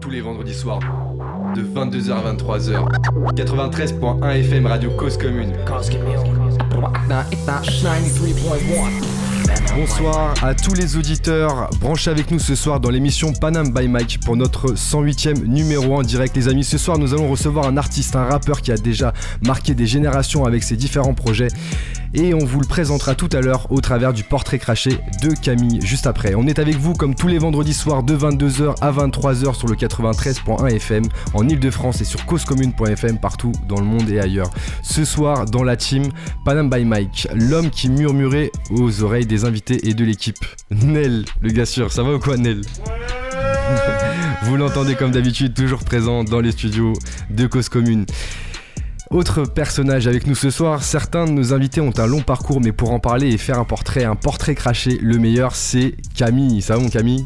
Tous les vendredis soirs, de 22h à 23h. 93.1 FM Radio Cause Commune. Bonsoir à tous les auditeurs. Branchez avec nous ce soir dans l'émission Panam by Mike pour notre 108e numéro en direct, les amis. Ce soir, nous allons recevoir un artiste, un rappeur qui a déjà marqué des générations avec ses différents projets et on vous le présentera tout à l'heure au travers du portrait craché de Camille juste après. On est avec vous comme tous les vendredis soirs de 22h à 23h sur le 93.1 FM en Ile-de-France et sur causecommune.fm partout dans le monde et ailleurs. Ce soir dans la team Panam by Mike, l'homme qui murmurait aux oreilles des invités et de l'équipe. Nel, le gars sûr, ça va ou quoi Nel Vous l'entendez comme d'habitude, toujours présent dans les studios de Cause Commune. Autre personnage avec nous ce soir, certains de nos invités ont un long parcours, mais pour en parler et faire un portrait, un portrait craché, le meilleur c'est Camille. Ça va mon Camille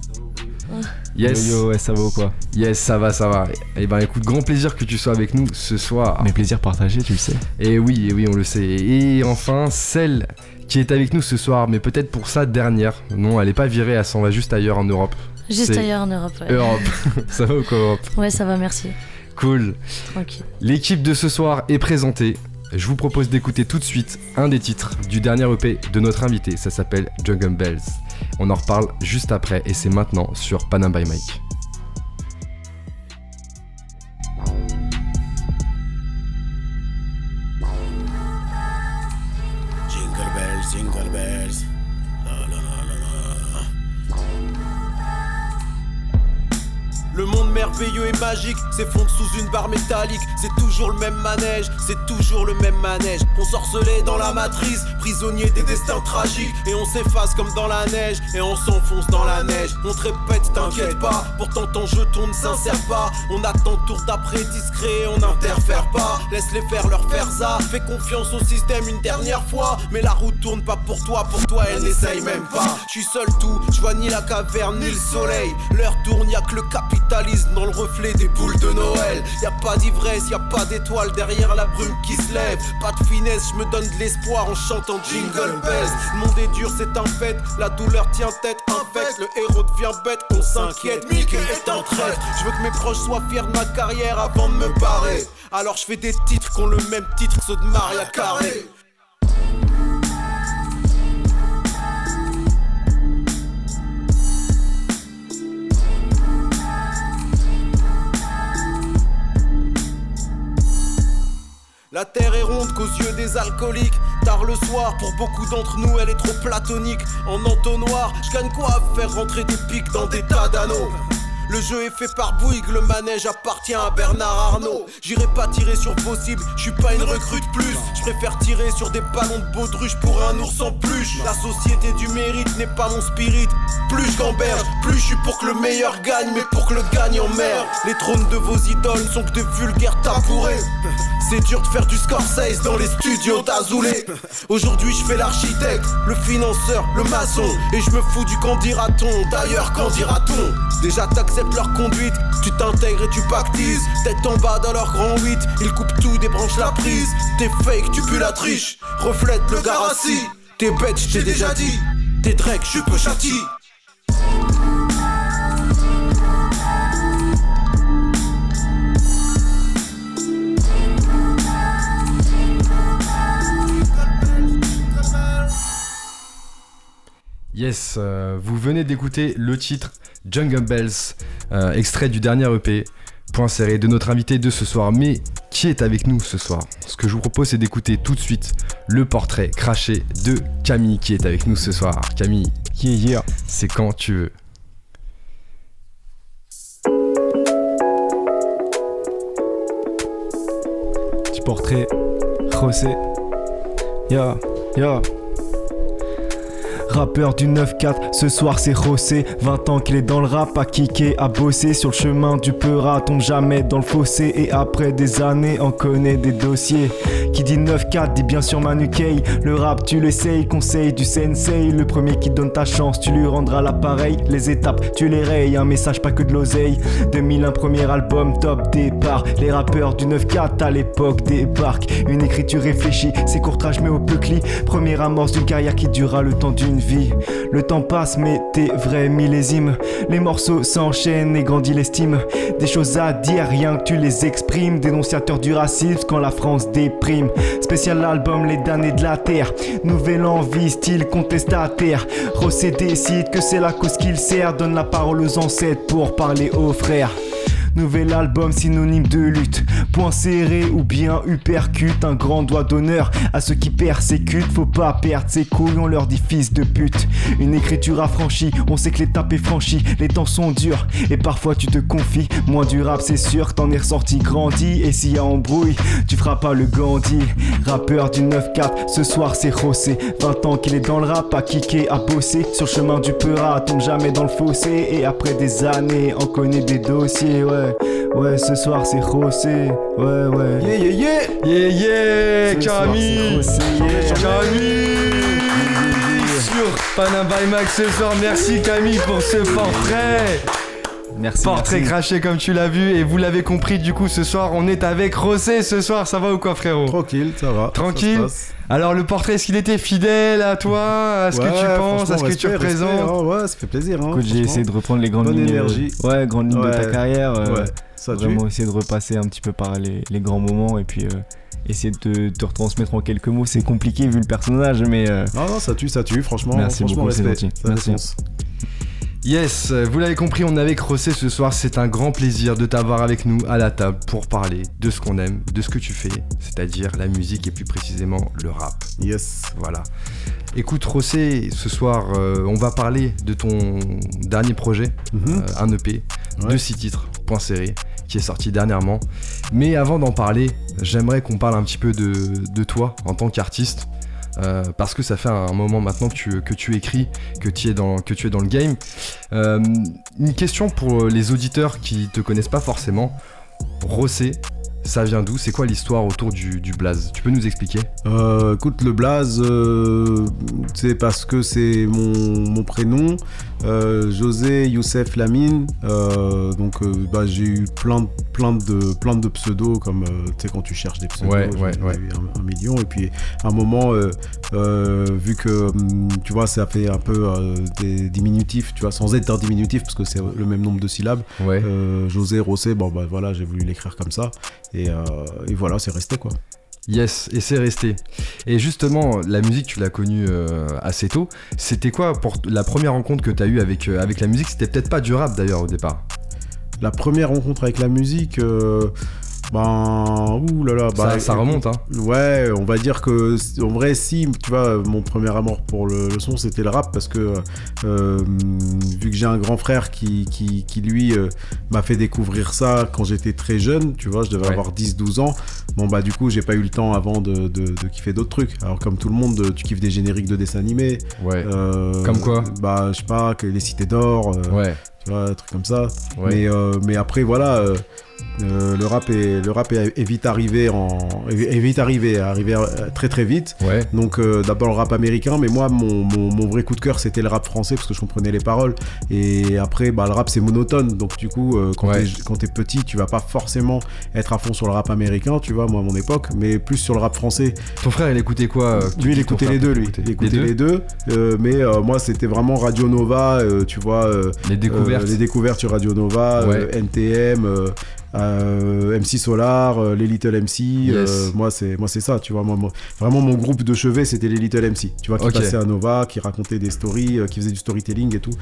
Yes. Yo, ouais, ça va ou quoi Yes, ça va, ça va. Et eh ben écoute, grand plaisir que tu sois avec nous ce soir. Mais plaisir partagé, tu le sais. Et oui, et oui, on le sait. Et enfin, celle qui est avec nous ce soir, mais peut-être pour sa dernière. Non, elle est pas virée, elle s'en va juste ailleurs en Europe. Juste ailleurs en Europe, ouais. Europe. ça va ou quoi, Europe Ouais, ça va, merci. Cool. Tranquille. L'équipe de ce soir est présentée. Je vous propose d'écouter tout de suite un des titres du dernier EP de notre invité. Ça s'appelle Jungle Bells. On en reparle juste après et c'est maintenant sur Panam by Mike. Merveilleux et magique s'effondre sous une barre métallique. C'est toujours le même manège, c'est toujours le même manège. On sorcelait dans la matrice, prisonnier des destins tragiques. Et on s'efface comme dans la neige, et on s'enfonce dans la neige. On te répète, t'inquiète pas, pourtant ton jeton ne s'insère pas. On attend tour d'après discret, on n'interfère pas. Laisse-les faire leur faire ça, fais confiance au système une dernière fois. Mais la route tourne pas pour toi, pour toi elle n'essaye même pas. Je suis seul tout, je vois ni la caverne ni le soleil. L'heure tourne, y a que le capitaine dans le reflet des boules de Noël. Y a pas d'ivresse, y a pas d'étoile derrière la brume qui se lève. Pas de finesse, je me donne de l'espoir en chantant Jingle Bells. Le monde est dur, c'est un fait. La douleur tient tête, un fait. Le héros devient bête, on s'inquiète. Mickey est en traite. Je veux que mes proches soient fiers de ma carrière avant de me barrer. Alors je fais des titres qui ont le même titre que ceux de Maria Carré. La terre est ronde qu'aux yeux des alcooliques. Tard le soir, pour beaucoup d'entre nous, elle est trop platonique. En entonnoir, je gagne quoi faire rentrer des pics dans des tas d'anneaux le jeu est fait par Bouygues, le manège appartient à Bernard Arnault. J'irai pas tirer sur possible, je suis pas une recrute plus. Je préfère tirer sur des ballons de baudruche pour un ours en plus. La société du mérite n'est pas mon spirit. Plus j'gamberge, plus je suis pour que le meilleur gagne, mais pour que le gagnant merde. Les trônes de vos idoles sont que de vulgaires tabourets. C'est dur de faire du Scorsese dans les studios d'Azoulé. Aujourd'hui, je fais l'architecte, le financeur, le maçon. Et je me fous du qu'en dira-t-on. D'ailleurs, qu'en dira-t-on Déjà, t'acceptes leur conduite. Tu t'intègres et tu pactises. Tête en bas dans leur grand 8. Ils coupent tout, débranchent la prise. T'es fake, tu pues la triche. Reflète le garassi. T'es bête, j't'ai déjà dit. T'es Drake, je peu châti. Yes, euh, vous venez d'écouter le titre Jungle Bells, euh, extrait du dernier EP, point serré de notre invité de ce soir. Mais qui est avec nous ce soir? Ce que je vous propose, c'est d'écouter tout de suite le portrait craché de Camille qui est avec nous ce soir. Camille, qui est hier C'est quand tu veux. Petit portrait, José. Ya, ya. Rappeur du 9-4, ce soir c'est Rossé 20 ans qu'il est dans le rap, à kicker, à bosser. Sur le chemin du peurat, tombe jamais dans le fossé. Et après des années, on connaît des dossiers. Qui dit 9-4, dit bien sûr Manu Kay Le rap tu l'essayes, conseil du sensei. Le premier qui donne ta chance, tu lui rendras l'appareil. Les étapes, tu les rayes, un message pas que de l'oseille. 2001 premier album, top départ. Les rappeurs du 9-4 à l'époque débarquent. Une écriture réfléchie, c'est courtrage mais au peu Première amorce d'une carrière qui durera le temps d'une Le temps passe, mais t'es vrai millésime. Les morceaux s'enchaînent et grandit l'estime. Des choses à dire, rien que tu les exprimes. Dénonciateur du racisme quand la France déprime. Spécial album Les damnés de la terre. Nouvelle envie, style contestataire. Rossé décide que c'est la cause qu'il sert. Donne la parole aux ancêtres pour parler aux frères. Nouvel album synonyme de lutte. Point serré ou bien uppercut. Un grand doigt d'honneur à ceux qui persécutent. Faut pas perdre ses couilles, on leur dit fils de pute. Une écriture affranchie, on sait que l'étape est franchie. Les temps sont durs et parfois tu te confies. Moins du rap, c'est sûr, t'en es ressorti grandi. Et s'il y a embrouille, tu feras pas le Gandhi. Rappeur du 9-4, ce soir c'est José. 20 ans qu'il est dans le rap, à kicker, à bosser. Sur chemin du Peura, tombe jamais dans le fossé. Et après des années, on connaît des dossiers, ouais. ce soir c'est José. Ouais, ouais. Yeah, yeah, yeah. Yeah, yeah. Camille. Camille. Sur Panam by Max ce soir. Merci Camille pour ce portrait. Merci. Portrait craché comme tu l'as vu et vous l'avez compris du coup ce soir on est avec Rosé ce soir ça va ou quoi frérot? Tranquille ça va. Tranquille? Alors le portrait est-ce qu'il était fidèle à toi? À ce que tu penses? à ce que tu représentes? hein, Ouais ça fait plaisir. Hein, j'ai essayé de reprendre les grandes Bonne lignes. énergie. ouais grandes lignes de ta carrière. Euh, ouais. Ça vraiment essayer de repasser un petit peu par les, les grands moments et puis. Euh, essayer de te, retransmettre en quelques mots, c'est compliqué vu le personnage, mais. Euh, non, non, ça tue, ça tue, franchement. Merci franchement, beaucoup, c'est gentil. Merci. Yes, vous l'avez compris, on est avec Rossé ce soir. C'est un grand plaisir de t'avoir avec nous à la table pour parler de ce qu'on aime, de ce que tu fais, c'est-à-dire la musique et plus précisément le rap. Yes. Voilà. Écoute, Rossé, ce soir, euh, on va parler de ton dernier projet, mhm. euh, un EP, de six titres, point serré, qui est sorti dernièrement. Mais avant d'en parler, j'aimerais qu'on parle un petit peu de, de toi en tant qu'artiste. Euh, parce que ça fait un moment maintenant que tu, que écris, que tu es dans, le game. Euh, une question pour les auditeurs qui te connaissent pas forcément. Rossé, ça vient d'où? C'est quoi l'histoire autour du, blaze? Tu peux nous expliquer? Euh, Écoute, le blaze, c'est parce que c'est mon, prénom, euh, José Youssef Lamine. Euh, donc, euh, bah, j'ai eu plein de, plein de, plein de pseudos, comme tu sais, quand tu cherches des pseudos, ouais, ouais, ouais. eu un, million. Et puis, à un moment, vu que hum, tu vois, ça fait un peu des diminutifs, tu vois, sans être un diminutif, parce que c'est le même nombre de syllabes. José, Rossé, bon, bah voilà, j'ai voulu l'écrire comme ça. Euh, et, voilà, c'est resté quoi. Yes, et c'est resté. Et justement, la musique, tu l'as connue euh, assez tôt. C'était quoi pour la première rencontre que tu as eue avec, euh, avec la musique? C'était peut-être pas du rap d'ailleurs au départ. La première rencontre avec la musique, ben, ouh là là. Bah, ça, remonte, hein. Ouais, on va dire que, en vrai, si, tu vois, mon premier amour pour le, son, c'était le rap, parce que, euh, vu que j'ai un grand frère qui, qui, qui lui, euh, m'a fait découvrir ça quand j'étais très jeune, tu vois, je devais avoir 10-12 ans. Bon, bah, du coup, j'ai pas eu le temps avant de, de, de, kiffer d'autres trucs. Alors, comme tout le monde, tu kiffes des génériques de dessins animés. Ouais. Euh, comme quoi Bah, je sais pas, que les cités d'or. ouais. Tu vois, un truc comme ça. Mais, mais après, voilà euh, le rap est le rap est, vite arrivé en est, vite arrivé arrivé euh, très très vite. Ouais. donc euh, d'abord le rap américain mais moi mon, mon, vrai coup de cœur c'était le rap français parce que je comprenais les paroles. Et après bah, le rap c'est monotone. Donc du coup quand t'es es petit tu vas pas forcément être à fond sur le rap américain tu vois moi à mon époque mais plus sur le rap français. Ton frère il écoutait quoi lui il écoutait les deux lui. il écoutait les deux, mais moi c'était vraiment Radio Nova tu vois les découvertes. les découvertes sur Radio Nova NTM euh, MC Solar, euh, les Little MC. Euh, moi, c'est moi c'est ça, tu vois. Moi, vraiment, mon groupe de chevet, c'était les Little MC. Tu vois, qui passaient à Nova, qui racontaient des stories, qui faisaient du storytelling et tout,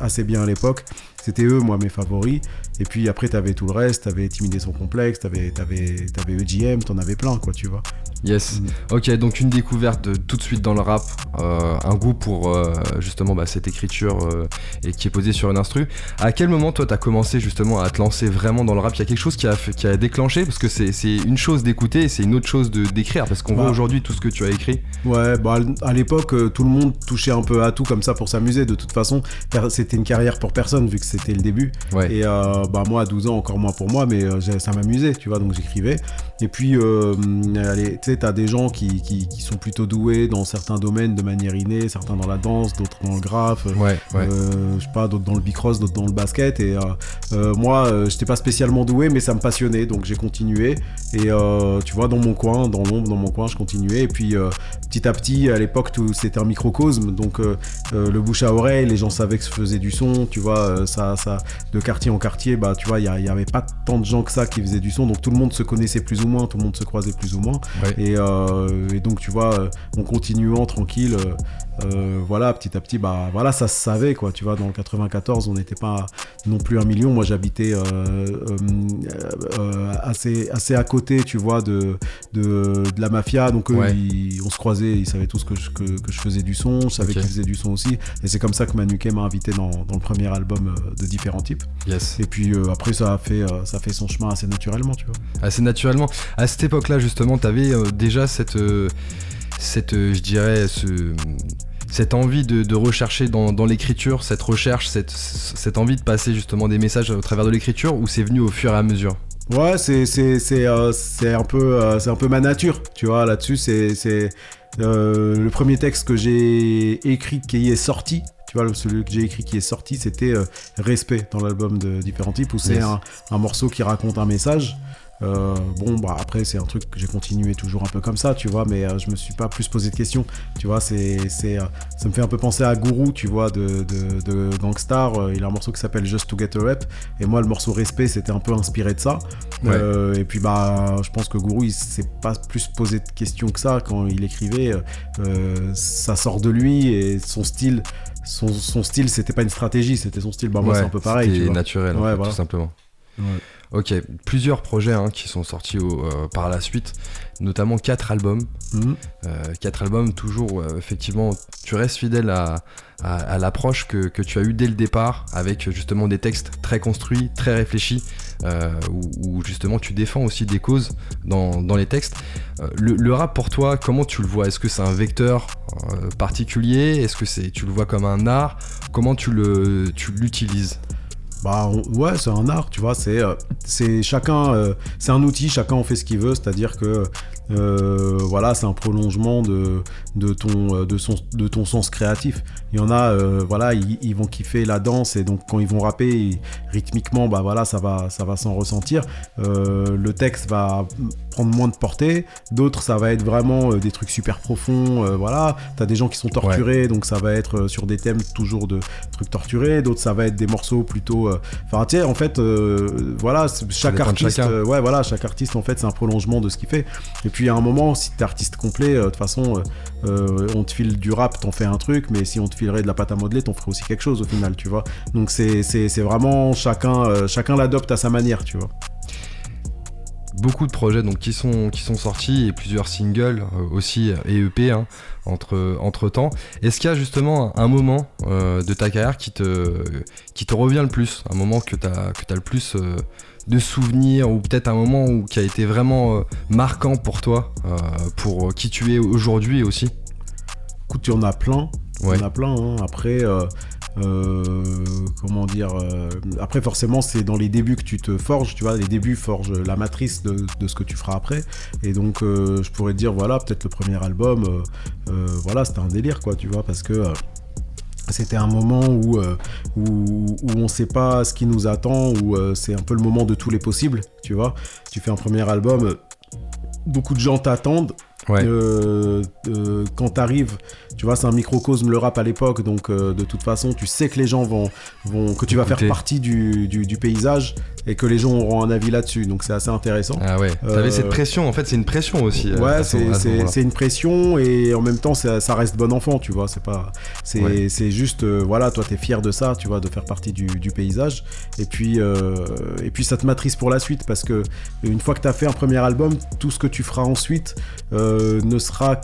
assez bien à l'époque. C'était eux, moi, mes favoris. Et puis après, t'avais tout le reste. T'avais Timidé son complexe, t'avais avais, avais EGM, t'en avais plein, quoi, tu vois. Yes. Mm. Ok, donc une découverte tout de suite dans le rap, euh, un goût pour euh, justement bah, cette écriture euh, et qui est posée sur une instru. À quel moment toi t'as commencé justement à te lancer vraiment dans le rap? Il y a quelque chose qui a, qui a déclenché? Parce que c'est une chose d'écouter et c'est une autre chose d'écrire parce qu'on voit bah. aujourd'hui tout ce que tu as écrit. Ouais, bah à l'époque tout le monde touchait un peu à tout comme ça pour s'amuser. De toute façon, c'était une carrière pour personne vu que c'était le début. Et bah, moi, à 12 ans, encore moins pour moi, mais ça m'amusait, tu vois, donc j'écrivais. Et puis, tu sais, t'as des gens qui, qui, sont plutôt doués dans certains domaines de manière innée, certains dans la danse, d'autres dans le graphe, ouais, je sais pas, d'autres dans le bicross, d'autres dans le basket. Et moi, j'étais pas spécialement doué, mais ça me passionnait, donc j'ai continué. Et tu vois, dans mon coin, dans l'ombre, dans mon coin, je continuais. Et puis, petit à petit, à l'époque, c'était un microcosme, donc le bouche à oreille, les gens savaient que je faisais du son, tu vois, ça, ça, de quartier en quartier, bah, tu vois, il n'y avait pas tant de gens que ça qui faisaient du son, donc tout le monde se connaissait plus ou moins, tout le monde se croisait plus ou moins. Et, et, donc, tu vois, en continuant tranquille, euh, voilà, petit à petit, bah voilà, ça se savait quoi. Tu vois, dans le 94, on n'était pas non plus un million. Moi, j'habitais euh, euh, assez, assez à côté, tu vois, de, de, la mafia. Donc, on se croisait, ils savaient tous que je, que, je faisais du son, je savais qu'ils faisaient du son aussi. Et c'est comme ça que Manuquet m'a invité dans, dans, le premier album de différents types. Yes. Et puis après, ça a, fait, ça a fait son chemin assez naturellement, tu vois. Assez naturellement. À cette époque-là, justement, tu avais déjà cette, cette je dirais, ce cette envie de, rechercher dans, l'écriture, cette recherche, cette, cette, envie de passer justement des messages au travers de l'écriture, ou c'est venu au fur et à mesure? Ouais, c'est c'est euh, un peu euh, c'est un peu ma nature, tu vois. Là-dessus, c'est euh, le premier texte que j'ai écrit qui est sorti. Tu vois, celui que j'ai écrit qui est sorti, c'était Respect dans l'album de différents types, où c'est un, un, morceau qui raconte un message. Euh, bon, bah après, c'est un truc que j'ai continué toujours un peu comme ça, tu vois, mais euh, je me suis pas plus posé de questions, tu vois. C'est, c'est, euh, ça me fait un peu penser à Guru, tu vois, de, de, Gangstar. il a un morceau qui s'appelle Just to Get a Rep, et moi, le morceau Respect, c'était un peu inspiré de ça. et puis, bah, je pense que Guru, il s'est pas plus posé de questions que ça quand il écrivait. ça sort de lui et son style. Son, son style, c'était pas une stratégie, c'était son style. Bah, moi, c'est un peu pareil. C'était naturel, tout simplement. Ok, plusieurs projets hein, qui sont sortis euh, par la suite, notamment quatre albums. Mhm. Euh, quatre albums, toujours euh, effectivement, tu restes fidèle à, l'approche que, tu as eue dès le départ, avec justement des textes très construits, très réfléchis, où, justement tu défends aussi des causes dans, les textes. Le, rap pour toi, comment tu le vois? Est-ce que c'est un vecteur particulier? Est-ce que c'est tu le vois comme un art? Comment tu l'utilises? Bah ouais, c'est un art, tu vois. C'est euh, c'est chacun, euh, c'est un outil. Chacun en fait ce qu'il veut. C'est-à-dire que euh, voilà, c'est un prolongement de, de, ton, de, son, de ton sens créatif. Il y en a, voilà, ils, vont kiffer la danse et donc quand ils vont rapper, rythmiquement, bah voilà, ça va, ça va s'en ressentir. le texte va prendre moins de portée. D'autres, ça va être vraiment des trucs super profonds. voilà, t'as des gens qui sont torturés, donc ça va être sur des thèmes toujours de trucs torturés. D'autres, ça va être des morceaux plutôt euh, enfin, tu sais, en fait, euh, voilà, chaque artiste, euh, ouais, voilà, chaque artiste, en fait, c'est un prolongement de ce qu'il fait. Et puis, à un moment, si t'es artiste complet, de toute façon, on te file du rap, t'en fais un truc, mais si on te filerait de la pâte à modeler, t'en ferais aussi quelque chose au final, tu vois. Donc, c'est vraiment chacun, chacun l'adopte à sa manière, tu vois beaucoup de projets donc, qui, sont, qui sont sortis et plusieurs singles euh, aussi et EP hein, entre, entre temps. Est-ce qu'il y a justement un moment euh, de ta carrière qui te, qui te revient le plus? Un moment que tu as, que as le plus euh, de souvenirs ou peut-être un moment où, qui a été vraiment marquant pour toi, pour qui tu es aujourd'hui aussi Écoute, il y en a plein. Il y en a plein. Hein. Après, euh, comment dire euh, Après, forcément, c'est dans les débuts que tu te forges, tu vois. Les débuts forgent la matrice de, ce que tu feras après. Et donc, euh, je pourrais te dire, voilà, peut-être le premier album, voilà, c'était un délire, quoi, tu vois, parce que c'était un moment où, où, on sait pas ce qui nous attend, où c'est un peu le moment de tous les possibles, tu vois. Tu fais un premier album, beaucoup de gens t'attendent. Ouais. quand t'arrives tu vois, c'est un microcosme le rap à l'époque, donc euh, de toute façon, tu sais que les gens vont, vont que tu vas faire partie du, du, paysage et que les gens auront un avis là-dessus. Donc c'est assez intéressant. Ah ouais. T'avais cette euh, pression, en fait, c'est une pression aussi. Euh, ouais, c'est une pression et en même temps, ça, reste bon enfant, tu vois. C'est pas, c'est juste, voilà, toi, t'es fier de ça, tu vois, de faire partie du, du paysage. Et puis, et puis, ça te matrice pour la suite parce que une fois que t'as fait un premier album, tout ce que tu feras ensuite ne sera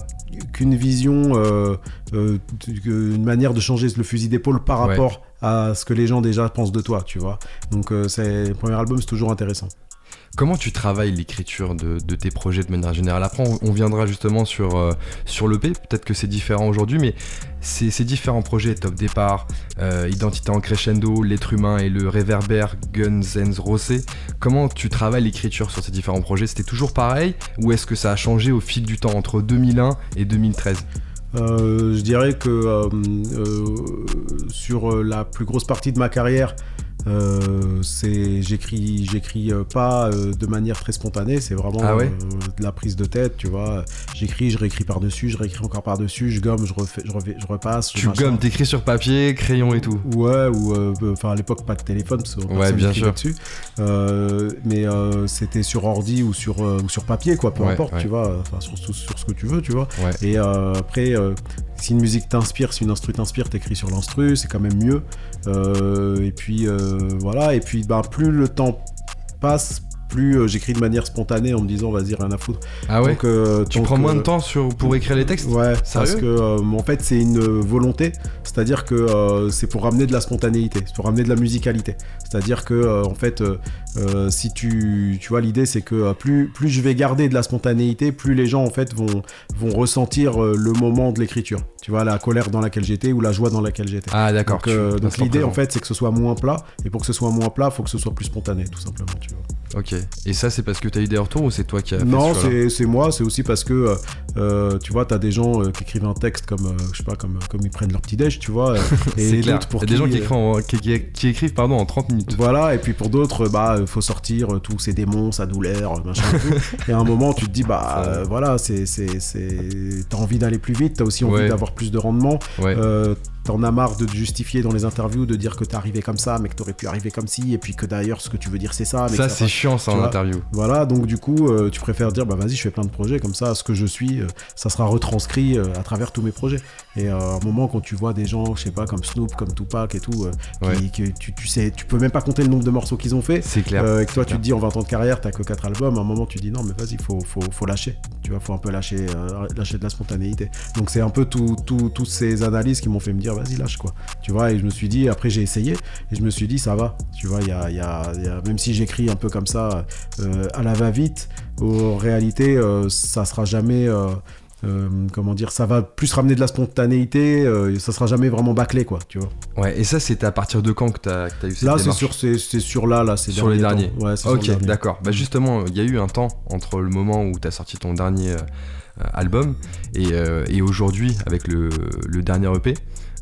qu'une vision, euh, euh, une manière de changer le fusil d'épaule par rapport à ce que les gens déjà pensent de toi, tu vois. Donc euh, c'est le premier album, c'est toujours intéressant. Comment tu travailles l'écriture de, tes projets de manière générale Après, on, viendra justement sur, euh, sur l'EP. Peut-être que c'est différent aujourd'hui, mais ces, ces, différents projets, Top Départ, euh, Identité en crescendo, L'être humain et le réverbère Guns N' Rosé, comment tu travailles l'écriture sur ces différents projets C'était toujours pareil ou est-ce que ça a changé au fil du temps entre 2001 et 2013 euh, je dirais que sur la plus grosse partie de ma carrière, euh, c'est j'écris j'écris euh, pas euh, de manière très spontanée c'est vraiment ah de la prise de tête tu vois. J'écris je réécris par dessus je réécris encore par dessus je gomme je refais je, je repasse tu gommes t'écris sur papier crayon et tout. Ouais ou enfin à l'époque pas de téléphone parce ouais bien sûr. dessus. Mais c'était sur ordi ou sur ou sur papier quoi peu importe tu vois. Enfin sur, sur, ce que tu veux tu vois. Et après si une musique t'inspire, si une instru t'inspire, t'écris sur l'instru, c'est quand même mieux. Euh, et puis euh, voilà, et puis bah, plus le temps passe, plus euh, j'écris de manière spontanée en me disant vas-y rien à foutre. Ah ouais. tu prends moins de temps sur, pour écrire les textes. Ouais. parce que en fait c'est une volonté, c'est-à-dire que c'est pour ramener de la spontanéité, c'est pour ramener de la musicalité. C'est-à-dire que en fait euh, si tu, tu vois, l'idée c'est que euh, plus, plus je vais garder de la spontanéité, plus les gens en fait vont, vont ressentir euh, le moment de l'écriture. Tu vois, la colère dans laquelle j'étais ou la joie dans laquelle j'étais. Ah d'accord. Donc, l'idée en fait c'est que ce soit moins plat. Et pour que ce soit moins plat, il faut que ce soit plus spontané, tout simplement. Tu vois. Ok. Et ça c'est parce que tu as eu des retours ou c'est toi qui as Non, c'est moi. C'est aussi parce que tu vois, tu as des gens qui écrivent un texte comme, je sais pas, comme, comme ils prennent leur petit déj, tu vois. et d'autres pour. Il y a des gens qui écrivent, qui, écrivent pardon, en 30 minutes. Voilà. Et puis pour d'autres, bah faut sortir euh, tous ses démons, sa douleur, euh, machin. et à un moment, tu te dis, bah euh, voilà, c'est, c'est, t'as envie d'aller plus vite, t'as aussi envie d'avoir plus de rendement. T'en as marre de te justifier dans les interviews, de dire que t'es arrivé comme ça, mais que t'aurais pu arriver comme ci, et puis que d'ailleurs ce que tu veux dire c'est ça. ça, c'est chiant ça en interview. Voilà, donc du coup, tu préfères dire, bah vas-y, je fais plein de projets, comme ça, ce que je suis, ça sera retranscrit à travers tous mes projets. Et à un moment, quand tu vois des gens, je sais pas, comme Snoop, comme Tupac et tout, qui, tu, tu, sais, tu peux même pas compter le nombre de morceaux qu'ils ont fait. C'est clair. et que toi, tu te dis, en 20 ans de carrière, t'as que 4 albums, à un moment, tu dis, non, mais vas-y, faut, faut, faut lâcher. Tu vois, faut un peu lâcher, lâcher de la spontanéité. Donc c'est un peu toutes tout, ces analyses qui m'ont fait me dire, vas-y, lâche quoi. Tu vois, et je me suis dit, après j'ai essayé, et je me suis dit, ça va. Tu vois, il y a, y a, même si j'écris un peu comme ça, euh, à la va-vite, en réalité, euh, ça sera jamais. Euh, comment dire, ça va plus ramener de la spontanéité, ça sera jamais vraiment bâclé, quoi, tu vois. Ouais, et ça, c'était à partir de quand que tu as, eu cette Là, c'est sur, c'est, sur là, là, c'est sur les derniers. Ouais, ok, d'accord. Bah justement, il y a eu un temps entre le moment où tu as sorti ton dernier album et, et aujourd'hui avec le, le dernier EP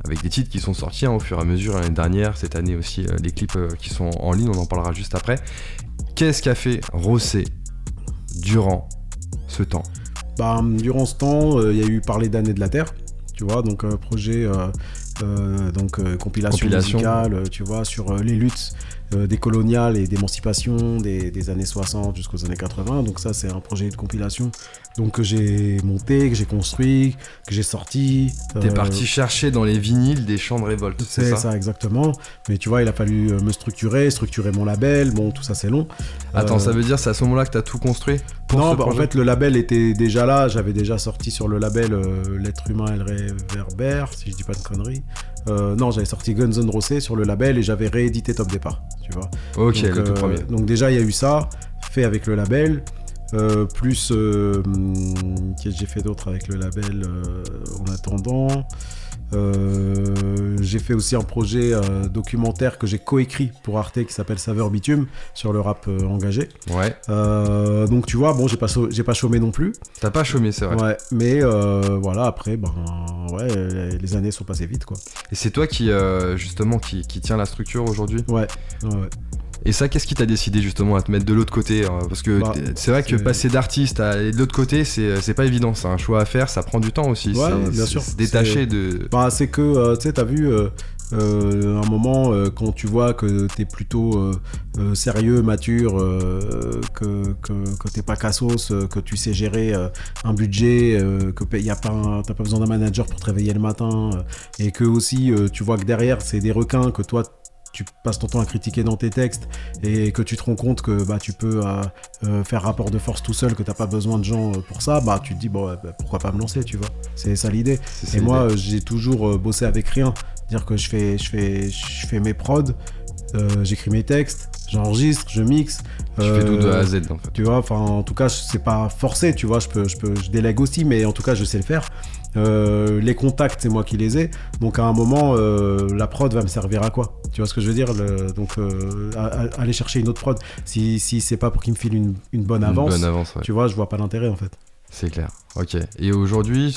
avec des titres qui sont sortis hein, au fur et à mesure l'année dernière, cette année aussi, euh, les clips euh, qui sont en ligne, on en parlera juste après. Qu'est-ce qu'a fait Rossé durant ce temps? Bah, Durant ce temps, euh, il y a eu Parler d'années de la Terre, tu vois, donc un projet, donc compilation, musicale, tu vois, sur les luttes euh, des coloniales et d'émancipation des, années 60 jusqu'aux années 80. Donc ça, c'est un projet de compilation donc que j'ai monté, que j'ai construit, que j'ai sorti. T'es euh, parti chercher dans les vinyles des chants de révolte, c'est ça C'est ça, exactement. Mais tu vois, il a fallu euh, me structurer, structurer mon label. Bon, tout ça, c'est long. Attends, ça veut dire c'est à ce moment-là que t'as tout construit? Non, bah, en fait, le label était déjà là. J'avais déjà sorti sur le label L'être humain et le réverbère, si je dis pas de conneries. non, j'avais sorti Guns N' Roses sur le label et j'avais réédité Top Départ tu vois. Ok, donc, le tout euh, premier. Donc déjà, il y a eu ça, fait avec le label. Euh, plus, euh, qu'est-ce que j'ai fait d'autre avec le label en attendant? Euh, j'ai fait aussi un projet euh, documentaire que j'ai coécrit pour Arte qui s'appelle Saveur Bitume sur le rap euh, engagé. Ouais. donc tu vois, bon, j'ai pas, j'ai pas chômé non plus. T'as pas chômé, c'est vrai. Ouais, mais voilà, après, ben, ouais, les, années sont passées vite, quoi. Et c'est toi qui, justement, qui, qui tient la structure aujourd'hui? Ouais, ouais. Et ça, qu'est-ce qui t'a décidé justement à te mettre de l'autre côté hein Parce que bah, c'est vrai que passer d'artiste à de l'autre côté, c'est pas évident. C'est un choix à faire, ça prend du temps aussi. Ouais, bien sûr. Se détacher de. Bah, c'est que, euh, tu sais, t'as vu. Euh, euh, un moment quand tu vois que t'es plutôt sérieux, mature, que, que, t'es pas cassos, que tu sais gérer un budget, que t'as pas, pas besoin d'un manager pour te réveiller le matin, et que aussi tu vois que derrière c'est des requins que toi tu passes ton temps à critiquer dans tes textes et que tu te rends compte que bah, tu peux euh, euh, faire rapport de force tout seul, que tu n'as pas besoin de gens euh, pour ça, bah, tu te dis bon, bah, pourquoi pas me lancer, tu vois. C'est ça l'idée. Et moi, j'ai toujours bossé avec rien. Dire que je fais, je fais, je fais mes prods, j'écris mes textes, j'enregistre, je mixe. Tu fais tout de A à Z en fait. Tu vois, enfin en tout cas c'est pas forcé, tu vois, je peux, je peux, je délègue aussi, mais en tout cas je sais le faire. Euh, les contacts, c'est moi qui les ai. Donc à un moment, euh, la prod va me servir à quoi? Tu vois ce que je veux dire? Donc euh, aller chercher une autre prod, si, si c'est pas pour qu'il me file une, bonne avance, tu vois, je vois pas l'intérêt en fait. C'est clair. Ok. Et aujourd'hui,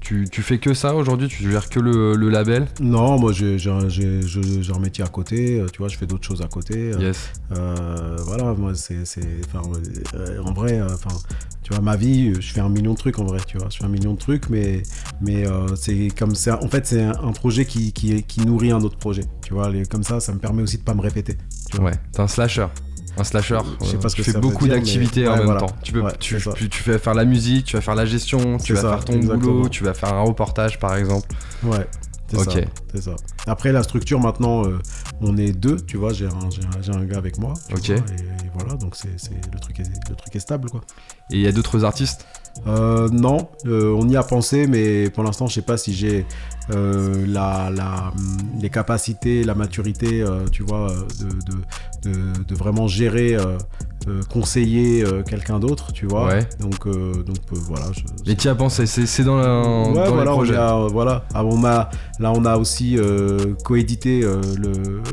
tu, tu, fais que ça aujourd'hui? Tu gères que le, le label? Non, moi j'ai un métier à côté. Tu vois, je fais d'autres choses à côté. Yes. voilà, moi c'est. En vrai, enfin tu vois, ma vie, je fais un million de trucs en vrai, tu vois. Je fais un million de trucs, mais, mais euh, c'est comme ça. En fait, c'est un, projet qui, qui, qui, nourrit un autre projet, tu vois. comme ça, ça me permet aussi de pas me répéter. ouais, t'es un slasher. Un slasher, je sais pas ce tu fais beaucoup d'activités en même temps. Tu, peux, tu, tu, fais faire la musique, tu vas faire la gestion, tu vas faire ton boulot, tu vas faire un reportage par exemple. Ouais, c'est ça. Après, la structure, maintenant, euh, on est deux, tu vois. J'ai un, un, gars avec moi. Ok. et, voilà, donc c'est le, truc est, le truc est stable, quoi. Et il y a d'autres artistes? Euh, non, euh, on y a pensé, mais pour l'instant, je sais pas si j'ai la, la, les capacités, la maturité, tu vois, de, de, de, vraiment gérer euh, conseiller euh, quelqu'un d'autre, tu vois. Donc, euh, donc voilà. Je, Et tu as pensé, c'est dans, la, ouais, dans voilà, les projets. On voilà. Ah, on a, là, on a aussi coédité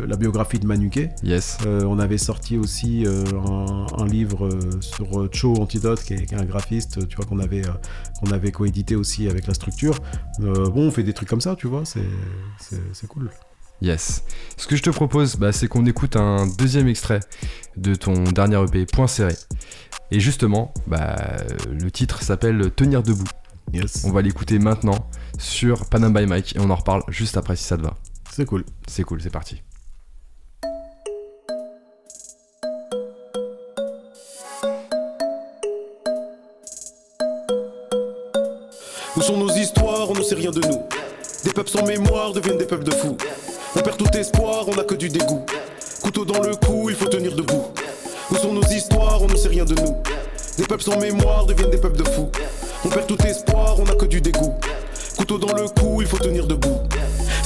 la biographie de Manuquet. Yes. on avait sorti aussi un, livre sur Cho Antidote, qui est, un graphiste, tu vois, qu'on avait, qu'on avait coédité aussi avec la structure. bon, on fait des trucs comme ça, tu vois, c'est cool. Yes. Ce que je te propose, bah, c'est qu'on écoute un deuxième extrait de ton dernier EP, Point Serré. Et justement, bah, le titre s'appelle Tenir debout. Yes. On va l'écouter maintenant sur Panam by Mike et on en reparle juste après si ça te va. C'est cool. C'est cool, c'est parti. Où sont nos histoires On ne sait rien de nous. Des peuples sans mémoire deviennent des peuples de fous. On perd tout espoir, on n'a que du dégoût. Couteau dans le cou, il faut tenir debout. Où sont nos histoires, on ne sait rien de nous. Des peuples sans mémoire deviennent des peuples de fous. On perd tout espoir, on n'a que du dégoût. Couteau dans le cou, il faut tenir debout.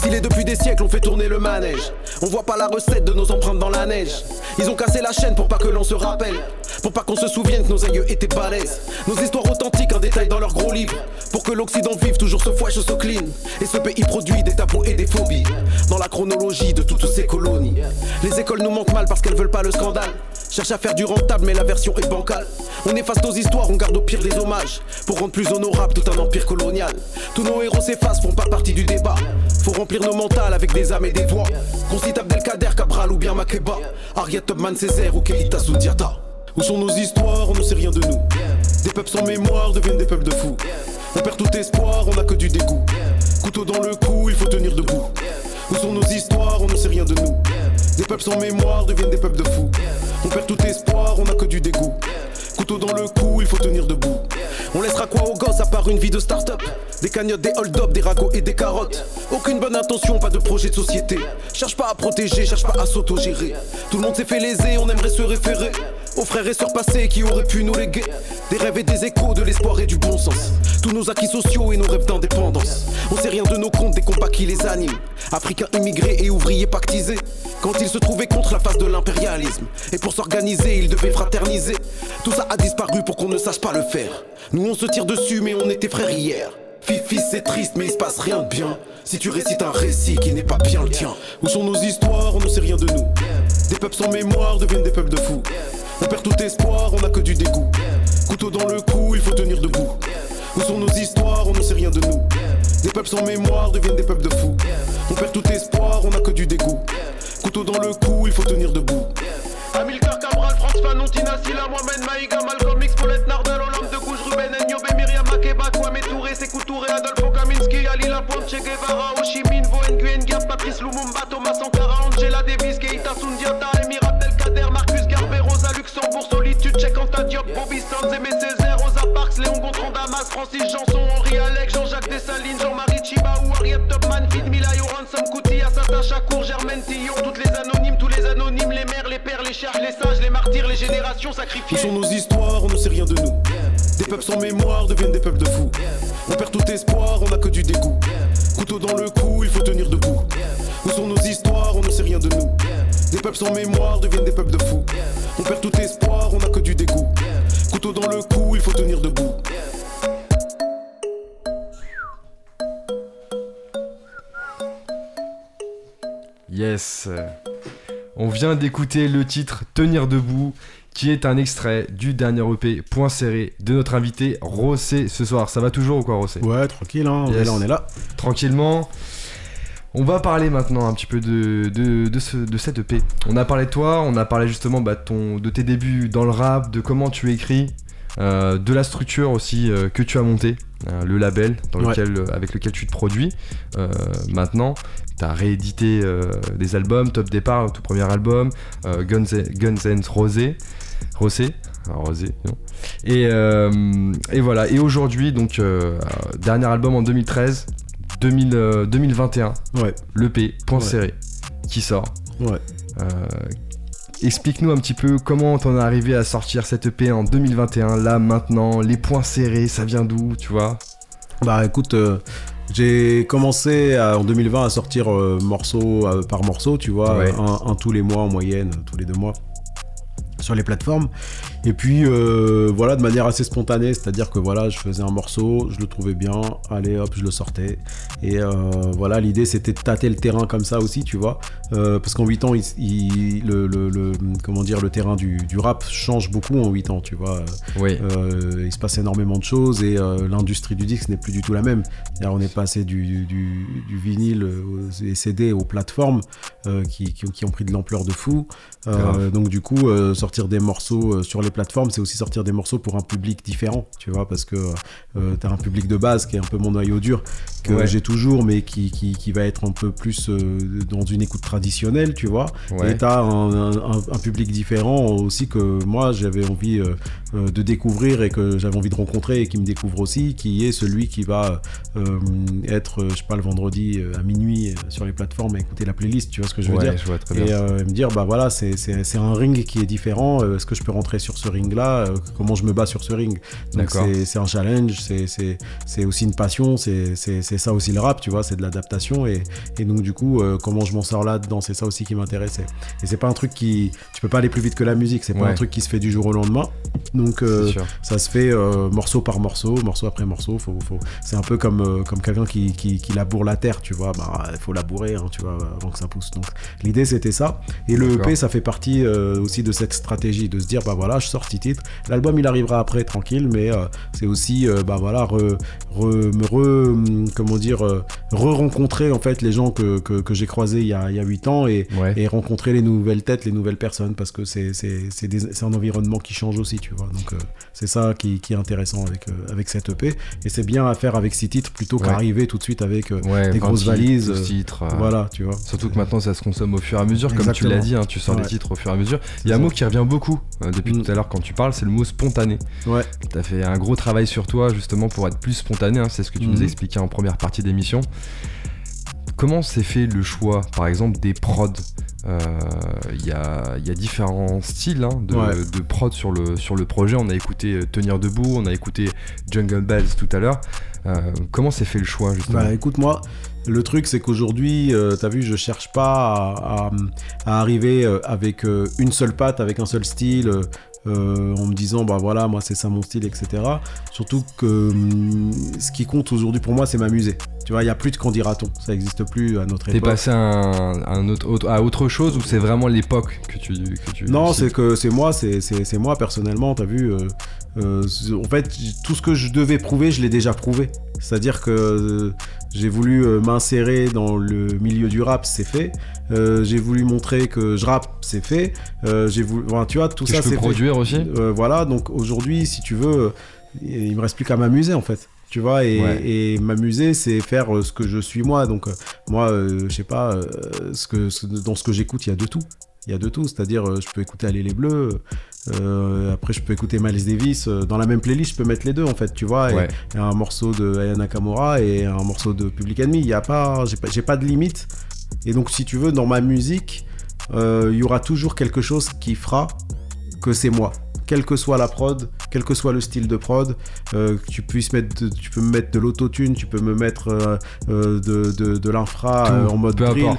S'il est depuis des siècles, on fait tourner le manège. On voit pas la recette de nos empreintes dans la neige. Ils ont cassé la chaîne pour pas que l'on se rappelle. Pour pas qu'on se souvienne que nos aïeux étaient balèzes. Nos histoires authentiques en détail dans leurs gros livres. Pour que l'Occident vive toujours ce fouet, ce clean. Et ce pays produit des tabous et des phobies. Dans la chronologie de toutes ces colonies. Les écoles nous manquent mal parce qu'elles veulent pas le scandale. Cherche à faire du rentable, mais la version est bancale. On efface nos histoires, on garde au pire des hommages. Pour rendre plus honorable tout un empire colonial. Tous nos héros s'effacent, font pas partie du débat. Faut remplir nos mentales avec des âmes et des voix. Qu'on cite Abdelkader, Cabral ou bien Makeba. Ariat Topman Césaire ou Keita Soudiata. Où sont nos histoires On ne sait rien de nous. Des peuples sans mémoire deviennent des peuples de fous. On perd tout espoir, on n'a que du dégoût. Couteau dans le cou, il faut tenir debout. Peuples sans mémoire deviennent des peuples de fous. On perd tout espoir, on n'a que du dégoût. Couteau dans le cou, il faut tenir debout. On laissera quoi aux gosses à part une vie de start-up? Des cagnottes, des hold-up, des ragots et des carottes. Aucune bonne intention, pas de projet de société. Cherche pas à protéger, cherche pas à s'autogérer. Tout le monde s'est fait léser, on aimerait se référer aux frères et sœurs passés qui auraient pu nous léguer des rêves et des échos, de l'espoir et du bon sens. Tous nos acquis sociaux et nos rêves d'indépendance. On sait rien de nos comptes, des combats qui les animent. Africains immigrés et ouvriers pactisés. Quand ils se trouvaient contre la face de l'impérialisme. Et pour s'organiser, ils devaient fraterniser. Tout ça a disparu pour qu'on ne sache pas le faire. Nous on se tire dessus, mais on était frères hier. Fifi, c'est triste, mais il se passe rien de bien. Si tu récites un récit qui n'est pas bien le tien. Où sont nos histoires On ne sait rien de nous. Des peuples sans mémoire deviennent des peuples de fous. On perd tout espoir, on n'a que du dégoût. Couteau dans le cou, il faut tenir debout. Où sont nos histoires On ne sait rien de nous. Des peuples sans mémoire deviennent des peuples de fous. On perd tout espoir, on n'a que du dégoût. Couteau dans le cou, il faut tenir debout. Amilcar Cabral, France Fanon, Mohamed Maïga, Malcolm X, Touré, Sekou Adolfo Kaminski, Ali Lapointe, Che Guevara, Ho Chi Minh, Vo Nguyen Gap, Patrice Lumumba, Thomas Sankara, Angela Davis, Keita Sundiata, Emir Abdelkader, Marcus Garvey, Rosa Luxembourg, Solitude, Cheikh Anta Diop, Bobby Sands, Aimé Césaire, Rosa Parks, Léon Gontran, Damas, Francis Janson, Henri Alec, Jean-Jacques Dessalines, Jean-Marie Chibaou, Ariette Topman, Fid Milayo, Ransom Kouti, Assata Chakour, Germaine Tillon, toutes les anonymes, tous les anonymes, les mères, les pères, les chers, les sages, les martyrs, les générations sacrifiées. Où sont nos histoires On ne sait rien de nous. Des peuples sans mémoire deviennent des peuples de fous. On perd tout espoir, on n'a que du dégoût. Couteau dans le cou, il faut tenir debout. Où sont nos histoires On ne sait rien de nous. Des peuples sans mémoire deviennent des peuples de fous. On perd tout espoir, on a que du dégoût. Couteau dans le cou, il faut tenir debout. Yes. On vient d'écouter le titre Tenir debout qui est un extrait du dernier EP point serré de notre invité Rossé ce soir. Ça va toujours ou quoi Rossé Ouais, tranquille, hein. on, est là, on est là. Tranquillement. On va parler maintenant un petit peu de, de, de, cette EP. On a parlé de toi, on a parlé justement bah, ton, de tes débuts dans le rap, de comment tu écris, euh, de la structure aussi euh, que tu as montée, euh, le label dans lequel, avec lequel tu te produis maintenant. Tu as réédité des albums, Top Départ, tout premier album, Guns, Guns and Rosé. Rosé, Rosé, non. Et, et voilà, et aujourd'hui, donc, dernier album en 2013, 2021, ouais. l'EP, point serré, qui sort. Ouais. Euh, explique-nous un petit peu comment t'en es arrivé à sortir cette EP en 2021, là, maintenant, les points serrés, ça vient d'où, tu vois? Bah écoute, euh, j'ai commencé en 2020 à sortir euh, morceau par morceau, tu vois, un, tous les mois en moyenne, tous les deux mois sur les plateformes. Et puis euh, voilà, de manière assez spontanée, c'est-à-dire que voilà, je faisais un morceau, je le trouvais bien, allez hop, je le sortais. Et euh, voilà, l'idée c'était de tâter le terrain comme ça aussi, tu vois. Euh, parce qu'en 8 ans, il, le, comment dire, le terrain du, rap change beaucoup en 8 ans, tu vois. Oui. il se passe énormément de choses et l'industrie du disque n'est plus du tout la même. on est passé du, du, vinyle et CD aux plateformes qui, qui, ont pris de l'ampleur de fou. donc du coup, sortir des morceaux sur les plateforme, c'est aussi sortir des morceaux pour un public différent, tu vois, parce que euh, tu as un public de base qui est un peu mon noyau dur, que j'ai toujours, mais qui, qui, va être un peu plus euh, dans une écoute traditionnelle, tu vois. Et tu as un, public différent aussi que moi, j'avais envie euh, de découvrir et que j'avais envie de rencontrer et qui me découvre aussi, qui est celui qui va être, je sais pas, le vendredi à minuit sur les plateformes et écouter la playlist, tu vois ce que je veux dire. et me dire, bah voilà, c'est un ring qui est différent, est-ce que je peux rentrer sur ce ring-là, euh, comment je me bats sur ce ring. Donc c'est un challenge, c'est aussi une passion, c'est ça aussi le rap, tu vois, c'est de l'adaptation. Et, et, donc du coup, euh, comment je m'en sors là-dedans, c'est ça aussi qui m'intéressait. Et c'est pas un truc qui... Tu peux pas aller plus vite que la musique, c'est pas un truc qui se fait du jour au lendemain. Donc euh, ça se fait morceau par morceau, morceau après morceau. Faut, faut... C'est un peu comme, comme quelqu'un qui, qui, qui, laboure la terre, tu vois. Bah, il faut labourer, hein, tu vois, avant que ça pousse. Donc l'idée c'était ça. Et le EP, ça fait partie aussi de cette stratégie, de se dire, bah voilà, je sorti titre. L'album il arrivera après tranquille, mais euh, c'est aussi euh, bah voilà re, re, comment dire euh, re-rencontrer en fait les gens que, que, j'ai croisés il y a, il y a 8 ans et, et rencontrer les nouvelles têtes, les nouvelles personnes parce que c'est c'est un environnement qui change aussi, tu vois. Donc c'est ça qui, qui, est intéressant avec avec cette EP et c'est bien à faire avec six titres plutôt qu'arriver tout de suite avec des grosses valises. titres. voilà, tu vois. Surtout que maintenant ça se consomme au fur et à mesure, comme tu l'as dit, hein, tu sors des titres au fur et à mesure. Il y a un mot qui revient beaucoup depuis mm. tout à l'heure quand tu parles, c'est le mot spontané. Ouais. Tu as fait un gros travail sur toi justement pour être plus spontané, hein, c'est ce que tu nous mhm. expliquais en première partie d'émission. Comment s'est fait le choix, par exemple, des prods? Il euh, y, a, y, a, différents styles hein, de, prod sur le, sur le projet. On a écouté euh, Tenir Debout, on a écouté Jungle Bells tout à l'heure. Euh, comment s'est fait le choix justement? Bah, Écoute, moi, le truc, c'est qu'aujourd'hui, tu as vu, je cherche pas à, arriver avec une seule patte, avec un seul style. Euh, en me disant bah voilà moi c'est ça mon style etc surtout que hum, ce qui compte aujourd'hui pour moi c'est m'amuser. Tu vois il y a plus de candidat ça n'existe plus à notre époque. t'es passé à, un, autre, à autre chose ou c'est vraiment l'époque que tu, non c'est que c'est moi c'est moi personnellement t'as vu euh, euh, en fait tout ce que je devais prouver je l'ai déjà prouvé. C'est à dire que j'ai voulu m'insérer dans le milieu du rap c'est fait. Euh, j'ai voulu montrer que je rappe, c'est fait. Euh, j'ai voulu, tu vois, tout ça, c'est produire aussi. Euh, voilà, donc aujourd'hui, si tu veux, il me reste plus qu'à m'amuser en fait. Tu vois et, m'amuser c'est faire ce que je suis moi. Donc moi je sais pas ce que dans ce que j'écoute il y a de tout. Il y a de tout. C'est à dire je peux écouter Aller les Bleus après je peux écouter Miles Davis dans la même playlist je peux mettre les deux en fait tu vois et, un morceau de Aya Nakamura et un morceau de Public Enemy. Il y a pas j'ai pas, pas de limite. Et donc, si tu veux, dans ma musique, euh, il y aura toujours quelque chose qui fera que c'est moi. Quelle que soit la prod, quel que soit le style de prod, euh, tu puisses mettre, tu peux me mettre de l'autotune, tu peux me mettre euh, euh, de, de, de l'infra en mode drill.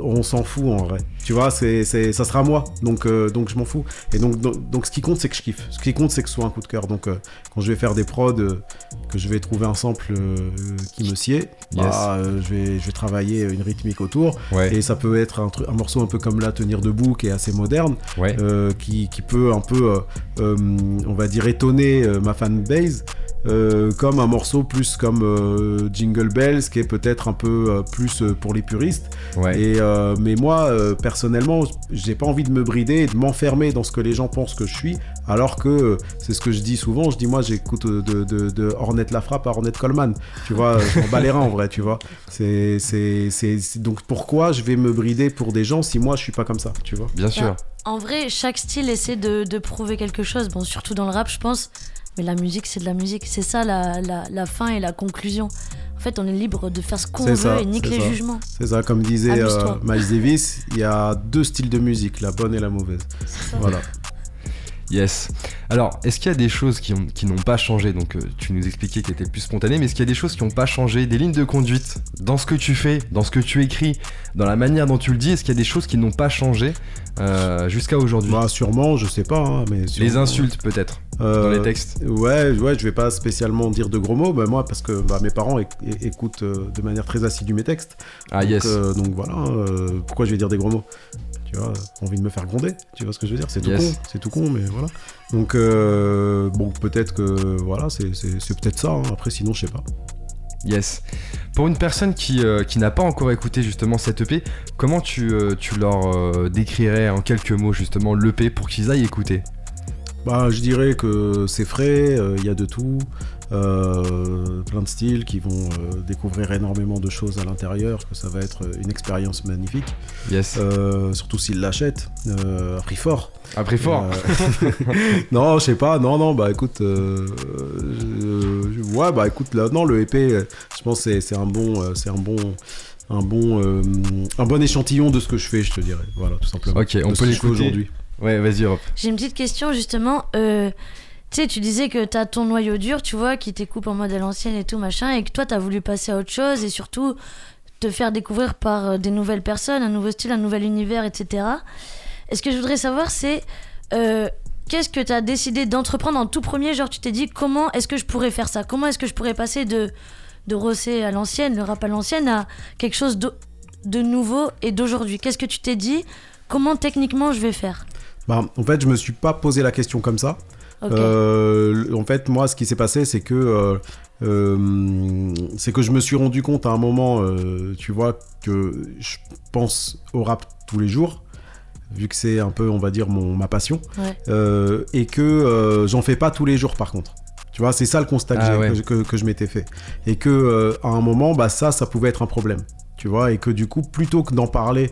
On s'en fout en vrai. Tu vois, c'est, c'est, ça sera moi. Donc, donc je m'en fous. Et donc, donc, ce qui compte, c'est que je kiffe. Ce qui compte, c'est que ce soit un coup de cœur. Donc, quand je vais faire des prods, que je vais trouver un sample qui me sied, bah, je, vais, je vais travailler une rythmique autour. Et ça peut être un, un morceau un peu comme là, Tenir debout, qui est assez moderne, qui, qui, peut un peu, on va dire, étonner ma fanbase. Euh, comme un morceau plus comme euh, Jingle Bells qui est peut-être un peu euh, plus pour les puristes. Et, mais moi, personnellement, j'ai pas envie de me brider et de m'enfermer dans ce que les gens pensent que je suis, alors que c'est ce que je dis souvent. Je dis moi, j'écoute de, de, de, Hornet La Frappe à Hornet Coleman. Tu vois, je m'en bats les reins en vrai, tu vois. C'est, c'est, donc pourquoi je vais me brider pour des gens si moi je suis pas comme ça, tu vois? Bien sûr. Bah, en vrai, chaque style essaie de, de prouver quelque chose. Bon, surtout dans le rap, je pense. Mais la musique, c'est de la musique. C'est ça la, la, fin et la conclusion. En fait, on est libre de faire ce qu'on veut et nique les jugements. C'est ça, comme disait euh, Miles Davis, il y a deux styles de musique, la bonne et la mauvaise. Voilà. Yes. Alors, est-ce qu'il y a des choses qui, n'ont pas changé? Donc, euh, tu nous expliquais que tu étais plus spontané, mais est-ce qu'il y a des choses qui n'ont pas changé? Des lignes de conduite dans ce que tu fais, dans ce que tu écris, dans la manière dont tu le dis Est-ce qu'il y a des choses qui n'ont pas changé euh, jusqu'à aujourd'hui? Bah, sûrement, je sais pas. Hein, mais Les insultes, peut-être dans les euh, textes Ouais, ouais, je vais pas spécialement dire de gros mots, bah, moi, parce que bah, mes parents écoutent de manière très assidue mes textes. Ah, yes. donc voilà, pourquoi je vais dire des gros mots? Tu vois, envie de me faire gronder, tu vois ce que je veux dire C'est tout con, c'est tout con, mais voilà. Donc, euh, bon, peut-être que, voilà, c'est peut-être ça, hein. après sinon, je sais pas. Yes. Pour une personne qui, euh, qui n'a pas encore écouté justement cette EP, comment tu, euh, tu leur décrirais en quelques mots justement l'EP pour qu'ils aillent écouter? Bah, je dirais que c'est frais, il y a de tout. Euh, plein de styles qui vont euh, découvrir énormément de choses à l'intérieur, que ça va être une expérience magnifique. Yes. Euh, surtout s'ils l'achètent à prix fort. À prix fort. non, je sais pas. Non, non. Bah écoute, ouais, bah écoute, là, non, le épée, je pense c'est c'est un bon, c'est un bon un bon, un bon échantillon de ce que je fais, je te dirais. Voilà, tout simplement. Ok, on peut l'écouter aujourd'hui. Ouais, vas-y, Europe. J'ai une petite question justement. Euh, tu sais, tu disais que t'as ton noyau dur, tu vois, qui t'écoupe en mode à l'ancienne et tout, machin, et que toi, t'as voulu passer à autre chose et surtout te faire découvrir par euh, des nouvelles personnes, un nouveau style, un nouvel univers, etc. Et ce que je voudrais savoir, c'est euh, qu'est-ce que t'as décidé d'entreprendre en tout premier? Genre, tu t'es dit, comment est-ce que je pourrais faire ça? Comment est-ce que je pourrais passer de, de Rossé à l'ancienne, le rap à l'ancienne, à quelque chose de, de nouveau et d'aujourd'hui? Qu'est-ce que tu t'es dit? Comment techniquement je vais faire? Bah, En fait, je me suis pas posé la question comme ça. Euh, en fait, moi, ce qui s'est passé, c'est que euh, euh, c'est que je me suis rendu compte à un moment, tu vois, que je pense au rap tous les jours vu que c'est un peu, on va dire, mon, ma passion, et que j'en fais pas tous les jours par contre. Tu vois, c'est ça le constat que, ah que, je m'étais fait. Et que à un moment, bah, ça, ça pouvait être un problème. Tu vois, et que du coup, plutôt que d'en parler,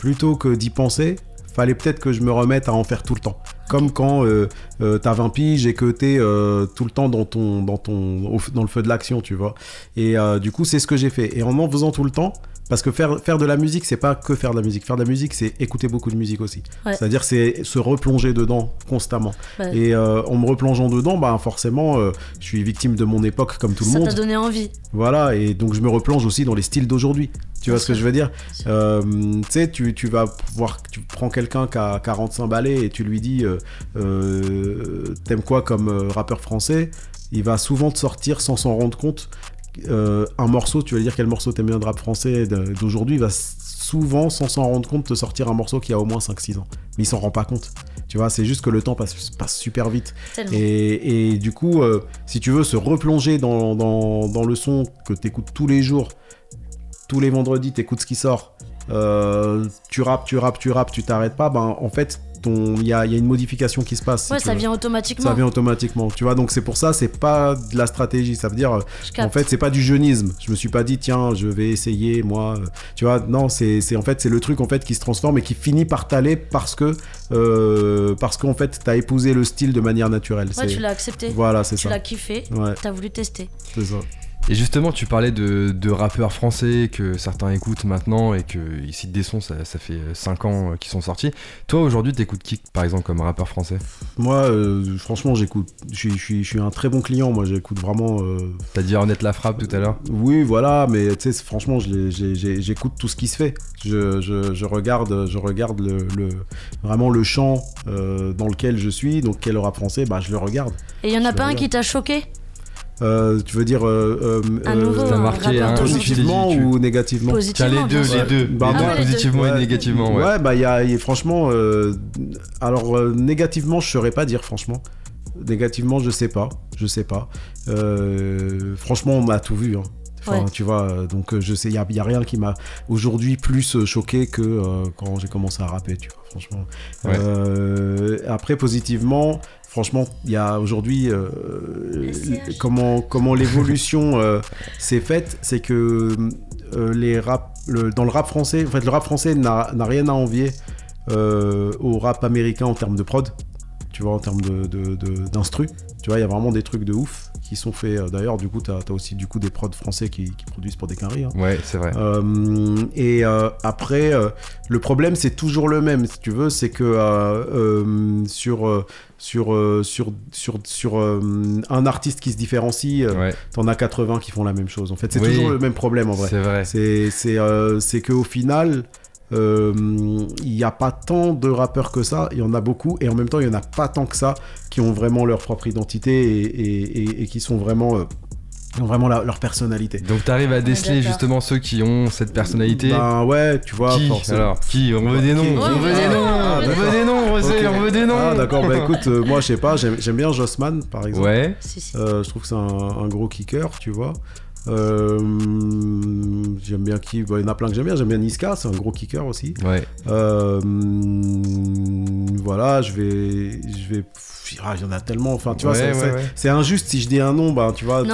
plutôt que d'y penser, fallait peut-être que je me remette à en faire tout le temps. Comme quand euh, euh, t'as 20 piges et que t'es euh, tout le temps dans, ton, dans, ton, dans le feu de l'action, tu vois. Et euh, du coup, c'est ce que j'ai fait. Et en en faisant tout le temps, parce que faire, faire de la musique, c'est pas que faire de la musique. Faire de la musique, c'est écouter beaucoup de musique aussi. C'est-à-dire, c'est se replonger dedans constamment. Et en me replongeant dedans, bah, forcément, je suis victime de mon époque comme tout le monde. Ça t'a donné envie. Voilà, et donc je me replonge aussi dans les styles d'aujourd'hui. Tu vois ce que je veux dire euh, Tu sais, tu, vas voir, tu prends quelqu'un qui a 45 ballets et tu lui dis euh, euh, T'aimes quoi comme rappeur français? Il va souvent te sortir sans s'en rendre compte un morceau, tu vas lui dire quel morceau t'aimes bien de rap français d'aujourd'hui, il va souvent, sans s'en rendre compte, te sortir un morceau qui a au moins 5-6 ans. Mais il s'en rend pas compte. Tu vois, c'est juste que le temps passe, passe super vite. Et, et, du coup, si tu veux se replonger dans, dans, dans le son que tu écoutes tous les jours, tous les vendredis, t'écoutes ce qui sort, euh, tu rappes, tu rappes, tu rappes, tu t'arrêtes pas, ben en fait, il y a, y a, une modification qui se passe. Ouais, ça vient automatiquement. Ça vient automatiquement. Tu vois, donc c'est pour ça, c'est pas de la stratégie. Ça veut dire, en fait, c'est pas du jeunisme. Je me suis pas dit, tiens, je vais essayer, moi. Tu vois, non, c'est en fait, c'est le truc en fait qui se transforme et qui finit par t'aller parce que, euh, parce qu'en fait, t'as épousé le style de manière naturelle. Ouais, tu l'as accepté. Voilà, c'est ça. Tu l'as kiffé. Ouais. T'as voulu tester. C'est ça. Et justement, tu parlais de, de, rappeurs français que certains écoutent maintenant et qu'ils citent des sons, ça, ça fait 5 ans euh, qu'ils sont sortis. Toi, aujourd'hui, t'écoutes qui, par exemple, comme rappeur français? Moi, euh, franchement, j'écoute. Je suis un très bon client. Moi, j'écoute vraiment. Euh... T'as dit Honnête la frappe tout à l'heure? Oui, voilà, mais tu sais, franchement, j'écoute tout ce qui se fait. Je, je, je regarde, je regarde le, le, vraiment le champ euh, dans lequel je suis. Donc, quel rap français Bah, je le regarde. Et il y en a pas un qui t'a choqué? Euh, tu veux dire euh, un nouveau, marqué un positivement ou négativement Positivement, les deux, les deux, bah, positivement et négativement. Ouais, bah il y, a franchement, alors négativement, je saurais pas dire franchement. Négativement, je sais pas, je sais pas. franchement, on m'a tout vu. Hein. Enfin, tu vois, donc je sais, il y a, y a, rien qui m'a aujourd'hui plus choqué que quand j'ai commencé à rapper, tu vois, franchement. après, positivement, franchement, il y a aujourd'hui euh, comment comment l'évolution euh, s'est faite, c'est que euh, les rap, dans le rap français, en fait, le rap français n'a rien à envier au rap américain en termes de prod, tu vois, en termes de d'instru. tu vois, il y a vraiment des trucs de ouf qui sont faits. D'ailleurs, du coup, tu as, aussi du coup des prods français qui, produisent pour des quinries. Hein. Ouais, c'est vrai. et après, le problème, c'est toujours le même, si tu veux, c'est que sur sur, euh, sur, sur, sur euh, un artiste qui se différencie, euh, t'en as 80 qui font la même chose. En fait, c'est toujours le même problème en vrai. C'est vrai. C'est qu'au final, il n'y a pas tant de rappeurs que ça, il y en a beaucoup, et en même temps, il n'y en a pas tant que ça qui ont vraiment leur propre identité et, et qui sont vraiment ont vraiment leur personnalité. Donc tu arrives à déceler justement ceux qui ont cette personnalité. Ben ouais, tu vois. Qui Alors qui On veut des noms. On veut des noms. Ah, on veut des noms. On veut des noms. Ah d'accord. Bah écoute, euh, moi je sais pas. J'aime bien Jossman par exemple. Ouais. Euh, je trouve que c'est un, gros kicker, tu vois. Euh, j'aime bien qui bah, Il y en a plein que j'aime bien. J'aime bien Niska, c'est un gros kicker aussi. Ouais. Voilà, je vais, je vais ah, il y en a tellement. Enfin, tu vois, c'est injuste si je dis un nom, bah, tu vois,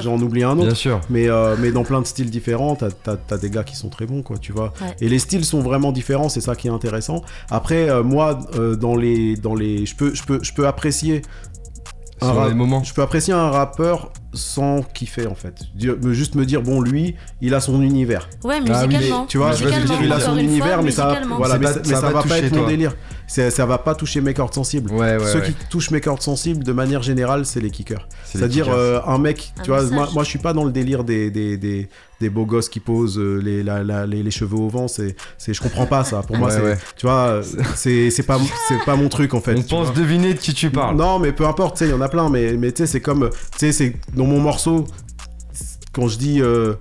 j'en oublie un autre. Bien sûr. Mais, euh, mais dans plein de styles différents, t'as as, des gars qui sont très bons, quoi, tu vois. Et les styles sont vraiment différents, c'est ça qui est intéressant. Après, euh, moi, euh, dans les, dans les, je peux, je peux, je peux apprécier un moments. Je peux apprécier un rappeur sans kiffer en fait. Juste me dire bon lui, il a son univers. Ouais, ah musicalement. tu vois, je veux dire il a son univers, mais ça, voilà, mais, ça, va pas être mon délire. Ça va pas toucher mes cordes sensibles. Ceux qui touchent mes cordes sensibles de manière générale, c'est les kickers. C'est-à-dire euh, un mec, tu vois, moi, moi je suis pas dans le délire des, des, des, des beaux gosses qui posent euh, les, les, les, cheveux au vent. C'est, je comprends pas ça. Pour moi, c'est, tu vois, c'est, c'est pas, c'est pas mon truc en fait. On pense deviner de qui tu parles. Non, mais peu importe. Tu sais, il y en a plein. Mais, mais tu sais, c'est comme, tu sais, c'est dans mon morceau quand je dis. Euh,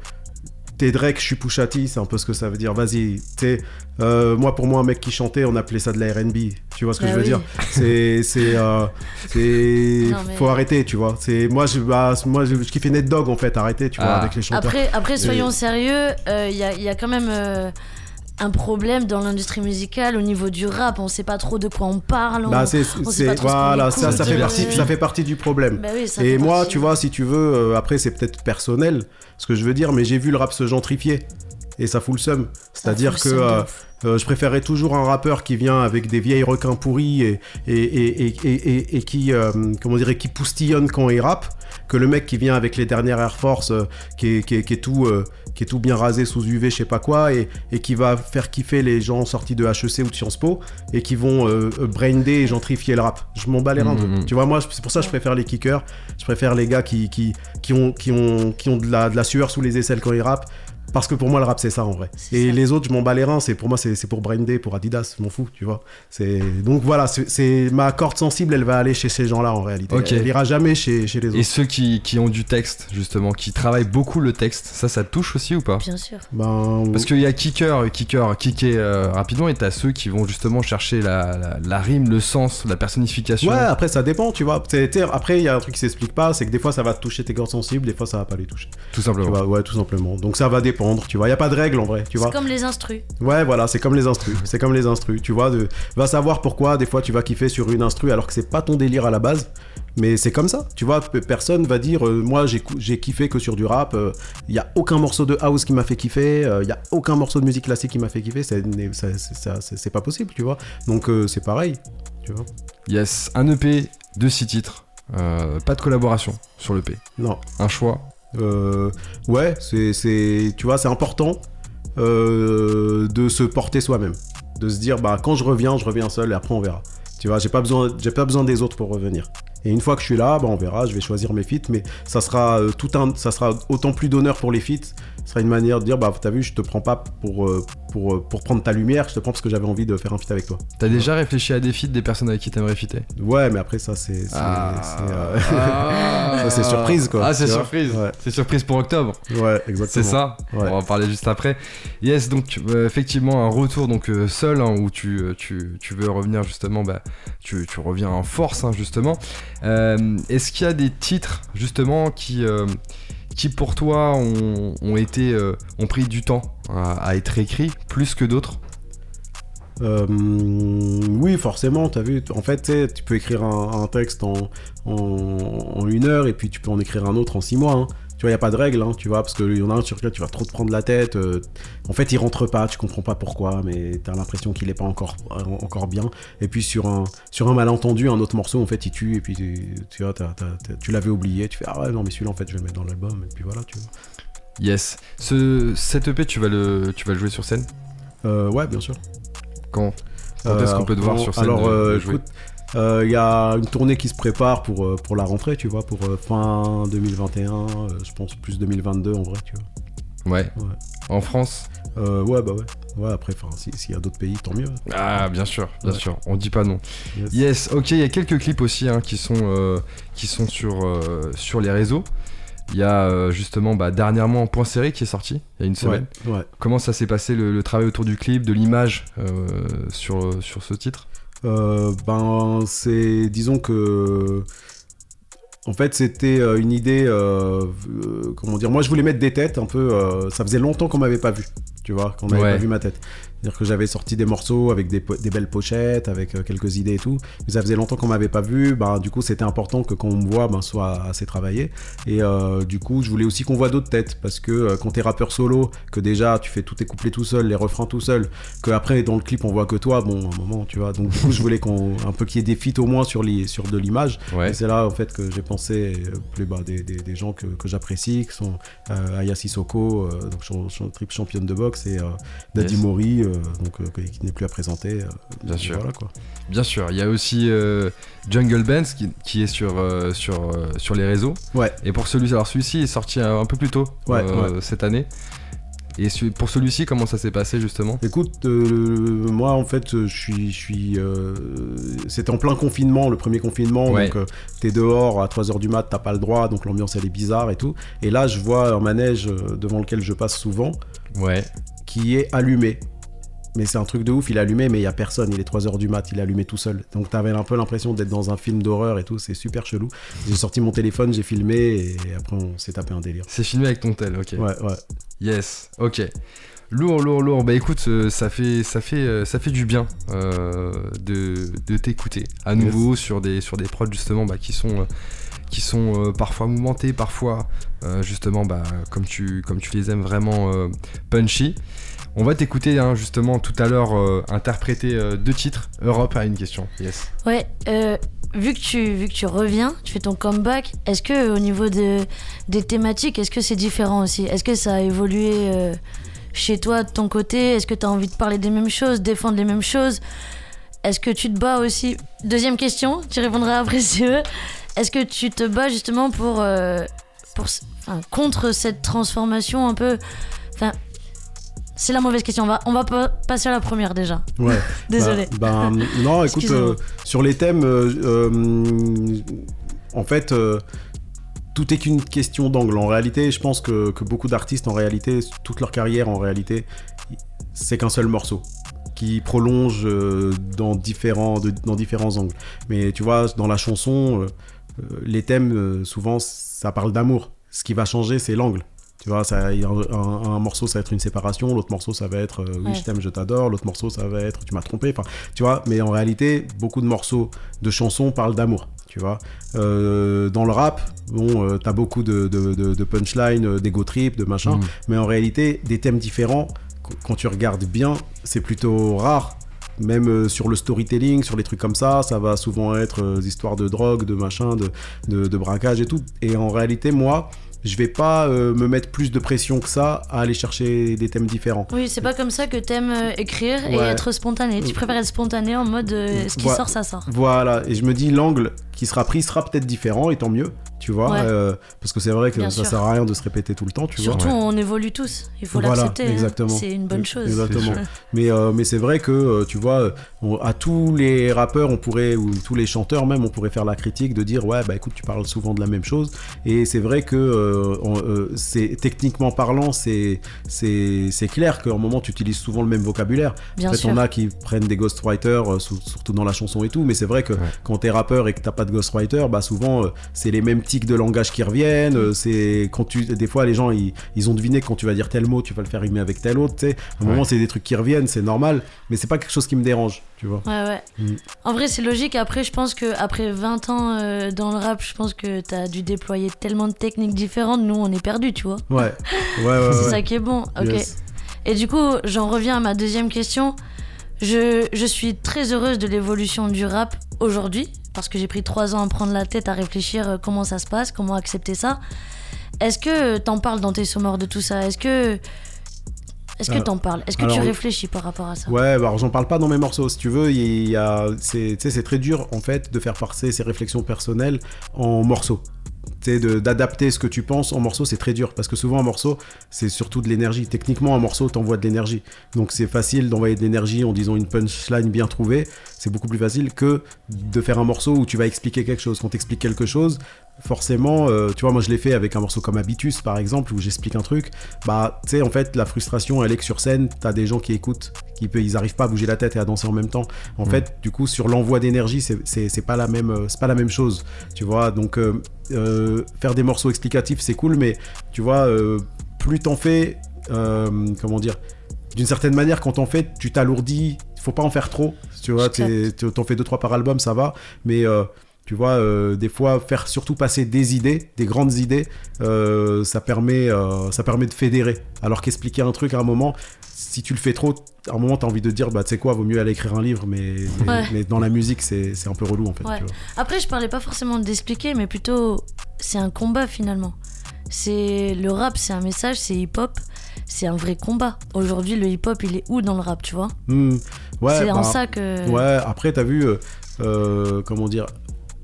t'es Drake, je suis Pushati, c'est un peu ce que ça veut dire. Vas-y, t'es. Euh, moi, pour moi, un mec qui chantait, on appelait ça de la RB. Tu vois ce que bah je veux dire? C'est. C'est. Euh, faut arrêter, tu vois. C'est Moi, je, bah, moi je, je kiffais Net Dog, en fait, arrêter, tu vois, ah. avec les chanteurs. Après, après soyons sérieux, il euh, y, a, y, a, quand même. Un problème dans l'industrie musicale au niveau du rap, on sait pas trop de quoi on parle. Bah, c'est, voilà, ça, ça, fait partie, ça fait partie du problème. Bah oui, et moi, tu vois, si tu veux, après c'est peut-être personnel, ce que je veux dire, mais j'ai vu le rap se gentrifier et ça fout le seum. C'est-à-dire que euh, euh, je préférais toujours un rappeur qui vient avec des vieilles requins pourris et, et, et, et qui, euh, comment dire, qui poustillonne quand il rappe, que le mec qui vient avec les dernières Air Force, qui, est, qui, est, tout, qui est tout bien rasé sous UV, je sais pas quoi, et, qui va faire kiffer les gens sortis de HEC ou de Sciences Po, et qui vont brander et gentrifier le rap. Je m'en bats les reins. Mmh, mmh. Tu vois, moi, c'est pour ça que je préfère les kickers, je préfère les gars qui, qui, qui, ont, qui, ont, qui ont de la, de la sueur sous les aisselles quand ils rappent, parce que pour moi, le rap, c'est ça en vrai. Et les autres, je m'en bats les reins. C'est pour moi, c'est pour Brain Day, pour Adidas, je m'en fous, tu vois. C'est donc voilà, c'est ma corde sensible, elle va aller chez ces gens-là en réalité. Elle ira jamais chez, chez, les autres. Et ceux qui, qui, ont du texte justement, qui travaillent beaucoup le texte, ça, ça touche aussi ou pas? Bien sûr. Ben... Parce qu'il y a kicker, kicker, kicker euh, rapidement, et t'as ceux qui vont justement chercher la, la, rime, le sens, la personnification. Ouais, après ça dépend, tu vois. après, il y a un truc qui s'explique pas, c'est que des fois ça va toucher tes cordes sensibles, des fois ça va pas les toucher. Tout simplement. ouais, tout simplement. Donc ça va dépendre, tu vois. Il y a pas de règle en vrai, tu vois. C'est comme les instrus. Ouais, voilà, c'est comme les instrus. C'est comme les instrus, tu vois. De... Va savoir pourquoi des fois tu vas kiffer sur une instru alors que c'est pas ton délire à la base. Mais c'est comme ça, tu vois, personne va dire euh, moi j'ai kiffé que sur du rap, il euh, y a aucun morceau de house qui m'a fait kiffer, il euh, y a aucun morceau de musique classique qui m'a fait kiffer, c'est pas possible, tu vois. Donc c'est pareil, tu vois. Yes, un EP de 6 titres, pas de collaboration sur l'EP. Non. Un choix ouais, c'est, tu vois, c'est important de se porter soi-même. De se dire, bah, quand je reviens, je reviens seul et après on verra. Tu vois, j'ai pas besoin, j'ai pas besoin des autres pour revenir. Et une fois que je suis là, bah, on verra, je vais choisir mes feats, mais ça sera euh, tout un, ça sera autant plus d'honneur pour les feats. Ce sera une manière de dire, bah t'as vu, je te prends pas pour, euh, pour, euh, pour prendre ta lumière, je te prends parce que j'avais envie de faire un feat avec toi. T'as déjà réfléchi à des feats des personnes avec qui t'aimerais fitter Ouais, mais après ça c'est, ah. ça c'est surprise quoi. Ah c'est surprise. C'est surprise pour octobre. Ouais, exactement. C'est ça? On va en parler juste après. Yes, donc effectivement un retour donc seul hein, où tu, tu, tu, veux revenir justement, bah tu, tu reviens en force hein, justement. Euh, est-ce qu'il y a des titres justement qui, euh, qui pour toi ont, été, euh, ont pris du temps à, être écrits plus que d'autres oui, forcément, tu as vu. En fait, tu peux écrire un, texte en, en, une heure et puis tu peux en écrire un autre en six mois. Hein. Tu vois, il n'y a pas de règle, hein, tu vois, parce qu'il y en a un sur lequel tu vas trop te prendre la tête. Euh, en fait, il rentre pas, tu comprends pas pourquoi, mais tu as l'impression qu'il est pas encore, encore bien. Et puis sur un, sur un malentendu, un autre morceau, en fait, il tue, et puis tu, vois, tu l'avais oublié, tu fais Ah ouais, non, mais celui-là, en fait, je vais le mettre dans l'album, et puis voilà, tu vois. Yes. Ce, cet EP, tu vas le, tu vas le jouer sur scène? Euh, Ouais, bien sûr. Quand? Quand est-ce qu'on peut te voir sur scène? Alors, euh, écoute, il euh, y a une tournée qui se prépare pour, euh, pour la rentrée, tu vois, pour euh, fin 2021, je pense plus 2022 en vrai, tu vois. Ouais. En France Ouais, bah ouais. Ouais, après, s'il y a d'autres pays, tant mieux. Ah, bien sûr, bien sûr. On dit pas non. Yes, ok, il y a quelques clips aussi hein, qui sont, qui sont sur, sur les réseaux. Il y a justement bah, dernièrement Point Serré qui est sorti il y a une semaine. Ouais, Comment ça s'est passé le, travail autour du clip, de l'image sur, sur ce titre? Ben, c'est. Disons que. En fait, c'était euh, une idée. Euh, comment dire Moi, je voulais mettre des têtes un peu. ça faisait longtemps qu'on m'avait pas vu. Tu vois, qu'on n'avait pas vu ma tête. C'est-à-dire que j'avais sorti des morceaux avec des, belles pochettes, avec euh, quelques idées et tout. Mais ça faisait longtemps qu'on m'avait pas vu. Bah, du coup, c'était important que quand on me voit, ben, soit assez travaillé. Et euh, du coup, je voulais aussi qu'on voit d'autres têtes. Parce que euh, quand t'es rappeur solo, que déjà tu fais tous tes couplets tout seul, les refrains tout seul, que après dans le clip on voit que toi, bon, un moment, tu vois. Donc du coup, je voulais qu'on un peu qu'il y ait des feats au moins sur, sur de l'image. Et c'est là en fait que j'ai pensé plus bah, des, des, gens que, que j'apprécie, qui sont Aya Sissoko, donc triple championne de boxe, et Daddy Mori. Euh, donc euh, qui n'est plus à présenter. Euh, Bien sûr. quoi. Bien sûr. Il y a aussi Jungle Bands qui, est sur, sur, sur les réseaux. Ouais. Et pour celui-ci, alors celui-ci est sorti un, peu plus tôt cette année. Et pour celui-ci, comment ça s'est passé justement? Écoute, moi en fait, je suis, je suis, c'était en plein confinement, le premier confinement, donc t'es dehors à 3h du mat, t'as pas le droit, donc l'ambiance elle est bizarre et tout. Et là, je vois un manège devant lequel je passe souvent, ouais, qui est allumé. Mais c'est un truc de ouf, il est allumé, mais il y a personne, il est 3h du mat, il est allumé tout seul. Donc t'avais un peu l'impression d'être dans un film d'horreur et tout, c'est super chelou. J'ai sorti mon téléphone, j'ai filmé et après on s'est tapé un délire. C'est filmé avec ton tel, ok. Ouais, ouais. Yes, ok. Lourd, lourd, lourd. Bah écoute, euh, ça fait, ça fait, euh, ça fait du bien euh, de, de t'écouter à nouveau sur des, sur des prods justement bah, qui sont, qui sont parfois mouvementés, parfois justement bah, comme tu, comme tu les aimes vraiment punchy. On va t'écouter hein, justement tout à l'heure euh, interpréter euh, deux titres. Europe a une question. Yes. Ouais. Euh, vu que tu vu que tu reviens, tu fais ton comeback. Est-ce que au niveau de, des thématiques, est-ce que c'est différent aussi? Est-ce que ça a évolué chez toi de ton côté? Est-ce que tu as envie de parler des mêmes choses, défendre les mêmes choses? Est-ce que tu te bats aussi? Deuxième question, tu répondras après si. Est-ce que tu te bats justement pour, pour contre cette transformation un peu? Enfin, c'est la mauvaise question. On va, on va passer à la première déjà. Ouais. Désolé. Bah, bah, non, écoute, euh, sur les thèmes, euh, euh, en fait, tout est qu'une question d'angle. En réalité, je pense que, beaucoup d'artistes, en réalité, toute leur carrière, en réalité, c'est qu'un seul morceau qui prolonge dans, différents, dans différents angles. Mais tu vois, dans la chanson, les thèmes, souvent, ça parle d'amour. Ce qui va changer, c'est l'angle. Tu vois, ça, un, morceau, ça va être une séparation, l'autre morceau, ça va être euh, oui, je t'aime, je t'adore, l'autre morceau, ça va être tu m'as trompé. Enfin, tu vois, mais en réalité, beaucoup de morceaux de chansons parlent d'amour. Tu vois, euh, dans le rap, bon, euh, t'as beaucoup de, de, de, punchlines, d'ego trip, de machin, mm. mais en réalité, des thèmes différents, quand tu regardes bien, c'est plutôt rare même sur le storytelling, sur les trucs comme ça, ça va souvent être des histoires de drogue, de machin, de, de, de, braquage et tout. Et en réalité, moi, je vais pas euh, me mettre plus de pression que ça à aller chercher des thèmes différents. Oui, c'est pas comme ça que t'aimes euh, écrire et être spontané. Tu préfères être spontané en mode ce qui sort, ça sort. Voilà, et je me dis l'angle qui sera pris sera peut-être différent et tant mieux tu vois euh, parce que c'est vrai que ça sert à rien de se répéter tout le temps tu surtout on évolue tous. Il faut l'accepter hein. c'est une bonne chose. exactement. Mais euh, mais c'est vrai que euh, tu vois à tous les rappeurs on pourrait ou tous les chanteurs même on pourrait faire la critique de dire ouais bah écoute tu parles souvent de la même chose. Et c'est vrai que c'est techniquement parlant c'est c'est clair qu'à un moment tu utilises souvent le même vocabulaire Bien en fait on a qui prennent des ghostwriters surtout dans la chanson et tout mais c'est vrai que quand t'es rappeur et que t'as pas de ghostwriter bah souvent c'est les mêmes de langage qui reviennent. Euh, c'est quand tu, des fois, les gens ils, ils, ont deviné que quand tu vas dire tel mot, tu vas le faire rimer avec tel autre. Tu sais, au moment, c'est des trucs qui reviennent, c'est normal, mais c'est pas quelque chose qui me dérange, tu vois. Ouais, ouais. Mm. En vrai, c'est logique. Après, je pense que après 20 ans euh, dans le rap, je pense que tu as dû déployer tellement de techniques différentes. Nous, on est perdus, tu vois. Ouais, ouais, ouais. c'est ça qui est bon. Ok. Et du coup, j'en reviens à ma deuxième question. Je, je, suis très heureuse de l'évolution du rap aujourd'hui parce que j'ai pris trois ans à prendre la tête à réfléchir euh, comment ça se passe, comment accepter ça. Est-ce que t'en parles dans tes sommeurs de tout ça? Est-ce que est-ce que euh, t'en parles? Est-ce que tu réfléchis par rapport à ça? Ouais, alors j'en parle pas dans mes morceaux. Si tu veux, il y a, c'est, c'est très dur en fait de faire passer ses réflexions personnelles en morceaux d'adapter ce que tu penses en morceau, c'est très dur parce que souvent un morceau, c'est surtout de l'énergie. Techniquement, un morceau t'envoie de l'énergie. Donc c'est facile d'envoyer de l'énergie en disant une punchline bien trouvée. C'est beaucoup plus facile que de faire un morceau où tu vas expliquer quelque chose. Quand t'expliques quelque chose, forcément, euh, tu vois, moi je l'ai fait avec un morceau comme Habitus par exemple, où j'explique un truc. Bah, tu sais, en fait, la frustration, elle est que sur scène, t'as des gens qui écoutent, qui peut, ils arrivent pas à bouger la tête et à danser en même temps. En mm. fait, du coup, sur l'envoi d'énergie, c'est pas la même, euh, c'est pas la même chose, tu vois. Donc, euh, faire des morceaux explicatifs, c'est cool, mais tu vois, plus t'en fais, comment dire, d'une certaine manière, quand t'en fais, tu t'alourdis. Faut pas en faire trop, tu vois. T'en fais deux trois par album, ça va, mais tu vois, euh, des fois, faire surtout passer des idées, des grandes idées, euh, ça, permet, euh, ça permet de fédérer. Alors qu'expliquer un truc à un moment, si tu le fais trop, à un moment, tu as envie de dire, bah, tu sais quoi, vaut mieux aller écrire un livre, mais, mais, dans la musique, c'est un peu relou en fait. Après, je parlais pas forcément d'expliquer, mais plutôt, c'est un combat finalement. C'est le rap, c'est un message, c'est hip-hop, c'est un vrai combat. Aujourd'hui, le hip-hop, il est où dans le rap, tu vois? Mmh. ouais, C'est en bah, ça que. Ouais, après, tu as vu, comment dire,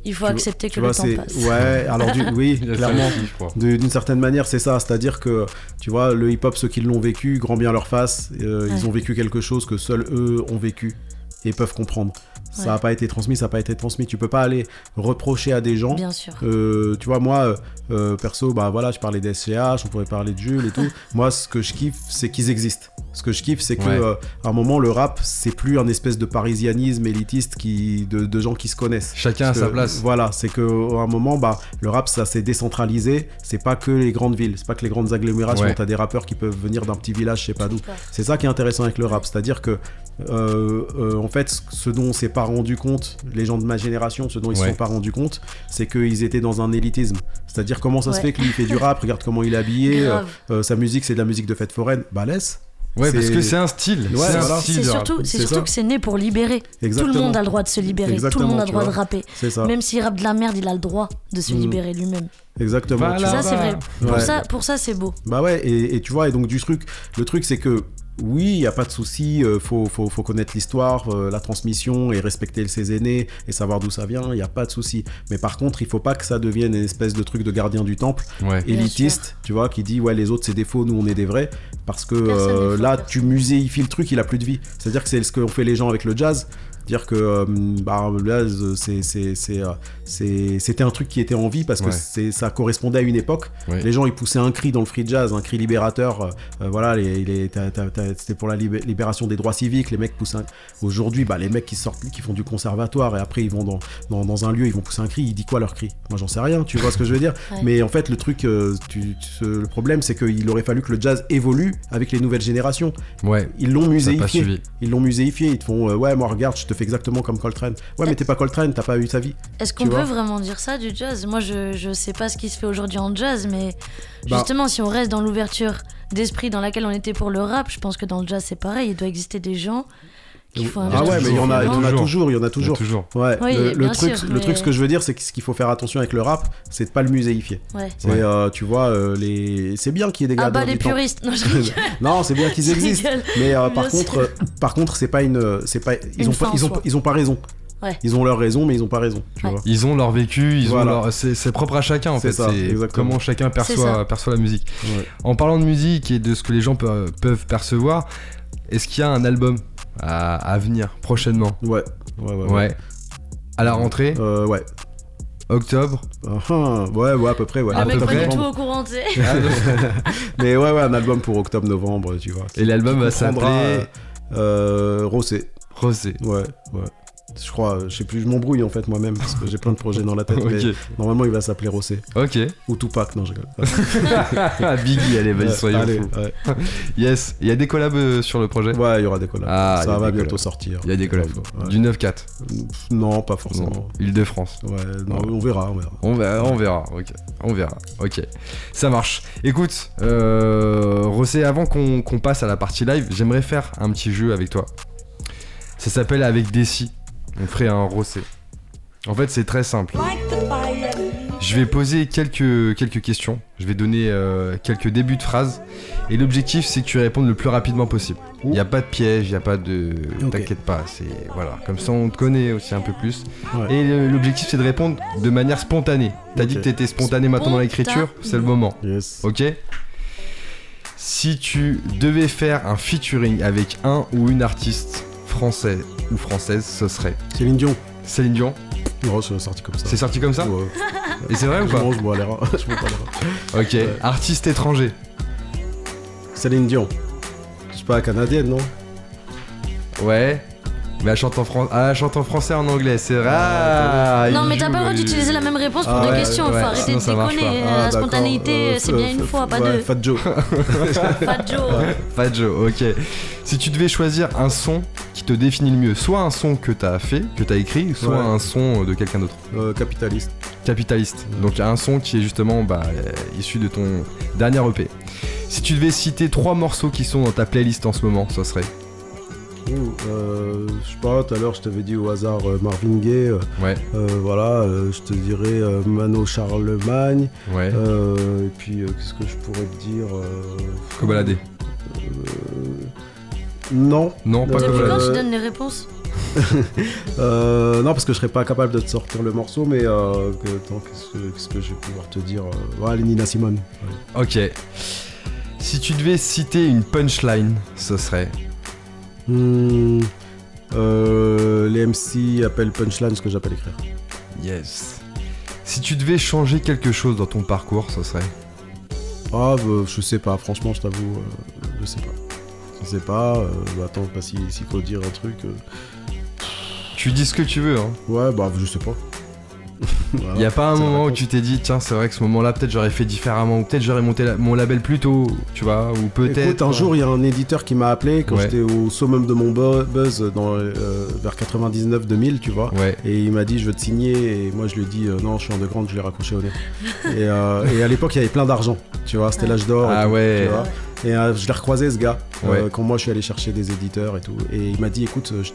il faut accepter que le temps passe. Ouais, alors oui, clairement. D'une certaine manière, c'est ça. C'est-à-dire que, tu vois, le hip-hop, ceux qui l'ont vécu, grand bien leur face, euh, ils ont vécu quelque chose que seuls eux ont vécu et peuvent comprendre. Ça n'a pas été transmis, ça n'a pas été transmis. Tu peux pas aller reprocher à des gens. Bien sûr. Euh, tu vois, moi, euh, perso, bah voilà, je parlais d'SCH, on pourrait parler de Jules et tout. moi, ce que je kiffe, c'est qu'ils existent. Ce que je kiffe, c'est que euh, à un moment, le rap, c'est plus un espèce de parisianisme élitiste qui, de, gens qui se connaissent. Chacun à sa place. Voilà, c'est que à un moment, bah, le rap, ça s'est décentralisé. C'est pas que les grandes villes, c'est pas que les grandes agglomérations. T'as des rappeurs qui peuvent venir d'un petit village, je sais pas d'où. C'est ça qui est intéressant avec le rap, c'est-à-dire que en fait, ce dont on s'est pas rendu compte les gens de ma génération, ce dont ils ne se sont pas rendus compte, c'est qu'ils étaient dans un élitisme. C'est-à-dire comment ça se fait qu'il fait du rap, regarde comment il est habillé, euh, euh, sa musique c'est de la musique de fête foraine, bah laisse. Ouais, parce que c'est un style. c'est surtout, surtout que c'est né pour libérer. Tout le monde a le droit de se libérer. tout le monde a le droit de rapper. Même s'il rappe de la merde, il a le droit de se mm. libérer lui-même. Exactement. ça, c'est vrai. Pour ça, pour ça c'est beau. Bah ouais, et, et, tu vois, et donc du truc, le truc, c'est que oui, il n'y a pas de souci, il euh, faut, faut, faut, connaître l'histoire, euh, la transmission et respecter ses aînés et savoir d'où ça vient, il n'y a pas de souci. Mais par contre, il faut pas que ça devienne une espèce de truc de gardien du temple, élitiste, tu vois, qui dit ouais, les autres c'est des faux, nous on est des vrais. Parce que euh, là, tu muséifies le truc, il a plus de vie. C'est-à-dire que c'est ce qu'ont fait les gens avec le jazz. Dire que euh, bah, euh, c'était un truc qui était en vie parce que ça correspondait à une époque. Les gens ils poussaient un cri dans le free jazz, un cri libérateur. Euh, voilà, c'était pour la libération des droits civiques. Les mecs poussent Aujourd'hui, bah, les mecs qui sortent, qui font du conservatoire et après ils vont dans, dans, un lieu, ils vont pousser un cri. Ils disent quoi leur cri? Moi j'en sais rien, tu vois ce que je veux dire Mais en fait, le truc, le problème c'est qu'il aurait fallu que le jazz évolue avec les nouvelles générations. Ouais. Ils l'ont muséifié. Ils l'ont muséifié. Ils te font ouais, moi regarde, je te fais exactement comme Coltrane. Ouais, mais t'es pas Coltrane, t'as pas eu sa vie. Est-ce qu'on peut vraiment dire ça du jazz Moi, je, je sais pas ce qui se fait aujourd'hui en jazz, mais bah. justement, si on reste dans l'ouverture d'esprit dans laquelle on était pour le rap, je pense que dans le jazz, c'est pareil. Il doit exister des gens ah ouais, mais il y en a, il y en a toujours, il y en a toujours. toujours. Ouais. le, truc, le truc, ce que je veux dire, c'est que ce qu'il faut faire attention avec le rap, c'est de pas le muséifier. Ouais. Euh, tu vois, euh, les, c'est bien qu'il y ait des gars. Ah bah les puristes. Non, non c'est bien qu'ils existent. mais euh, par contre, par contre, c'est pas une, c'est pas, ils ont pas, ils ont, ils ont pas raison. Ils ont leur raison, mais ils ont pas raison. Tu vois. Ils ont leur vécu, ils ont leur... c'est propre à chacun en fait. C'est comment chacun perçoit, perçoit la musique. En parlant de musique et de ce que les gens peuvent, peuvent percevoir, est-ce qu'il y a un album à, à, venir prochainement? Ouais. Ouais, ouais, ouais. À la rentrée? Euh, Ouais. Octobre? Uh Ouais, ouais, à peu près. Ouais. Le à mec peu pas du tout au courant, tu sais. Mais ouais, ouais, un album pour octobre-novembre, tu vois. Et l'album va s'appeler euh, Rosé. Rosé. Ouais, ouais. Je crois, je sais plus, je m'embrouille en fait moi-même parce que j'ai plein de projets dans la tête. mais normalement, il va s'appeler Rossé. Ok. Ou Tupac, non, je rigole. Biggie, allez, vas-y, soyons allez, ouais. Yes. Il y a des collabs euh, sur le projet? Ouais, il y aura des collabs. Ah, Ça va bientôt sortir. Il y a des collabs. Du 9-4 Non, pas forcément. Île-de-France Ouais, non, on verra, on verra. On verra, on verra, ok. On verra, ok. Ça marche. Écoute, euh, Rossé, avant qu'on passe à la partie live, j'aimerais faire un petit jeu avec toi. Ça s'appelle Avec Desi on ferait un rossé. En fait, c'est très simple. Je vais poser quelques, quelques questions. Je vais donner euh, quelques débuts de phrases. Et l'objectif, c'est que tu répondes le plus rapidement possible. Il n'y a pas de piège, il n'y a pas de. T'inquiète pas. C'est voilà. Comme ça, on te connaît aussi un peu plus. Et l'objectif, c'est de répondre de manière spontanée. T'as dit que t'étais spontané maintenant dans l'écriture. C'est le moment. Ok. Si tu devais faire un featuring avec un ou une artiste français ou française, ce serait Céline Dion. Céline Dion Non, c'est sorti comme ça. C'est sorti comme ça ouais. Et c'est vrai ou pas Je bois l'air. Je bois pas Ok. Artiste étranger Céline Dion. C'est pas canadienne, non? Ouais. Mais elle chante en, fran... ah, elle chante en français et en anglais, c'est vrai. Ah, non, mais t'as pas le droit d'utiliser la même réponse pour ah, deux questions. Faut arrêter de déconner. la spontanéité, euh, c'est bien une fois, pas deux. Fat Joe. Fat Joe. Fat Joe, ok. Si tu devais choisir un son qui te définit le mieux, soit un son que t'as fait, que t'as écrit, soit un son de quelqu'un d'autre. Euh, capitaliste. Capitaliste. Donc un son qui est justement bah, euh, issu de ton dernier EP. Si tu devais citer trois morceaux qui sont dans ta playlist en ce moment, ça serait euh, je sais pas, tout à l'heure je t'avais dit au hasard euh, Marvin Gaye. Euh, ouais. voilà, je te dirais Mano Charlemagne. Ouais. et puis qu'est-ce que je pourrais te dire Cobaladé. non. Non, pas Depuis quand tu donnes les réponses non, parce que je serais pas capable de te sortir le morceau, mais qu'est-ce que, je vais pouvoir te dire Voilà, Nina Simone. Ok. Si tu devais citer une punchline, ce serait Hmm, euh, les MC appellent punchline ce que j'appelle écrire. Yes. Si tu devais changer quelque chose dans ton parcours, ce serait Ah, bah, je sais pas, franchement, je t'avoue, euh, je sais pas. Je sais pas, euh, bah, attends, pas s'il faut dire un truc. Tu dis ce que tu veux, hein. Ouais, bah, je sais pas. Il n'y a pas un moment où tu t'es dit, tiens, c'est vrai que ce moment-là, peut-être j'aurais fait différemment, ou peut-être j'aurais monté mon label plus tôt, tu vois, ou peut-être. Un jour, il y a un éditeur qui m'a appelé quand j'étais au summum de mon buzz dans, euh, vers 99-2000, tu vois. Et il m'a dit, je veux te signer. Et moi, je lui ai dit, euh, non, je suis en de grande, je l'ai raccroché au nez. Euh, et, à l'époque, il y avait plein d'argent, tu vois, c'était l'âge d'or. Ah ouais. Et euh, je l'ai recroisé ce gars euh, quand moi je suis allé chercher des éditeurs et tout. Et il m'a dit écoute, je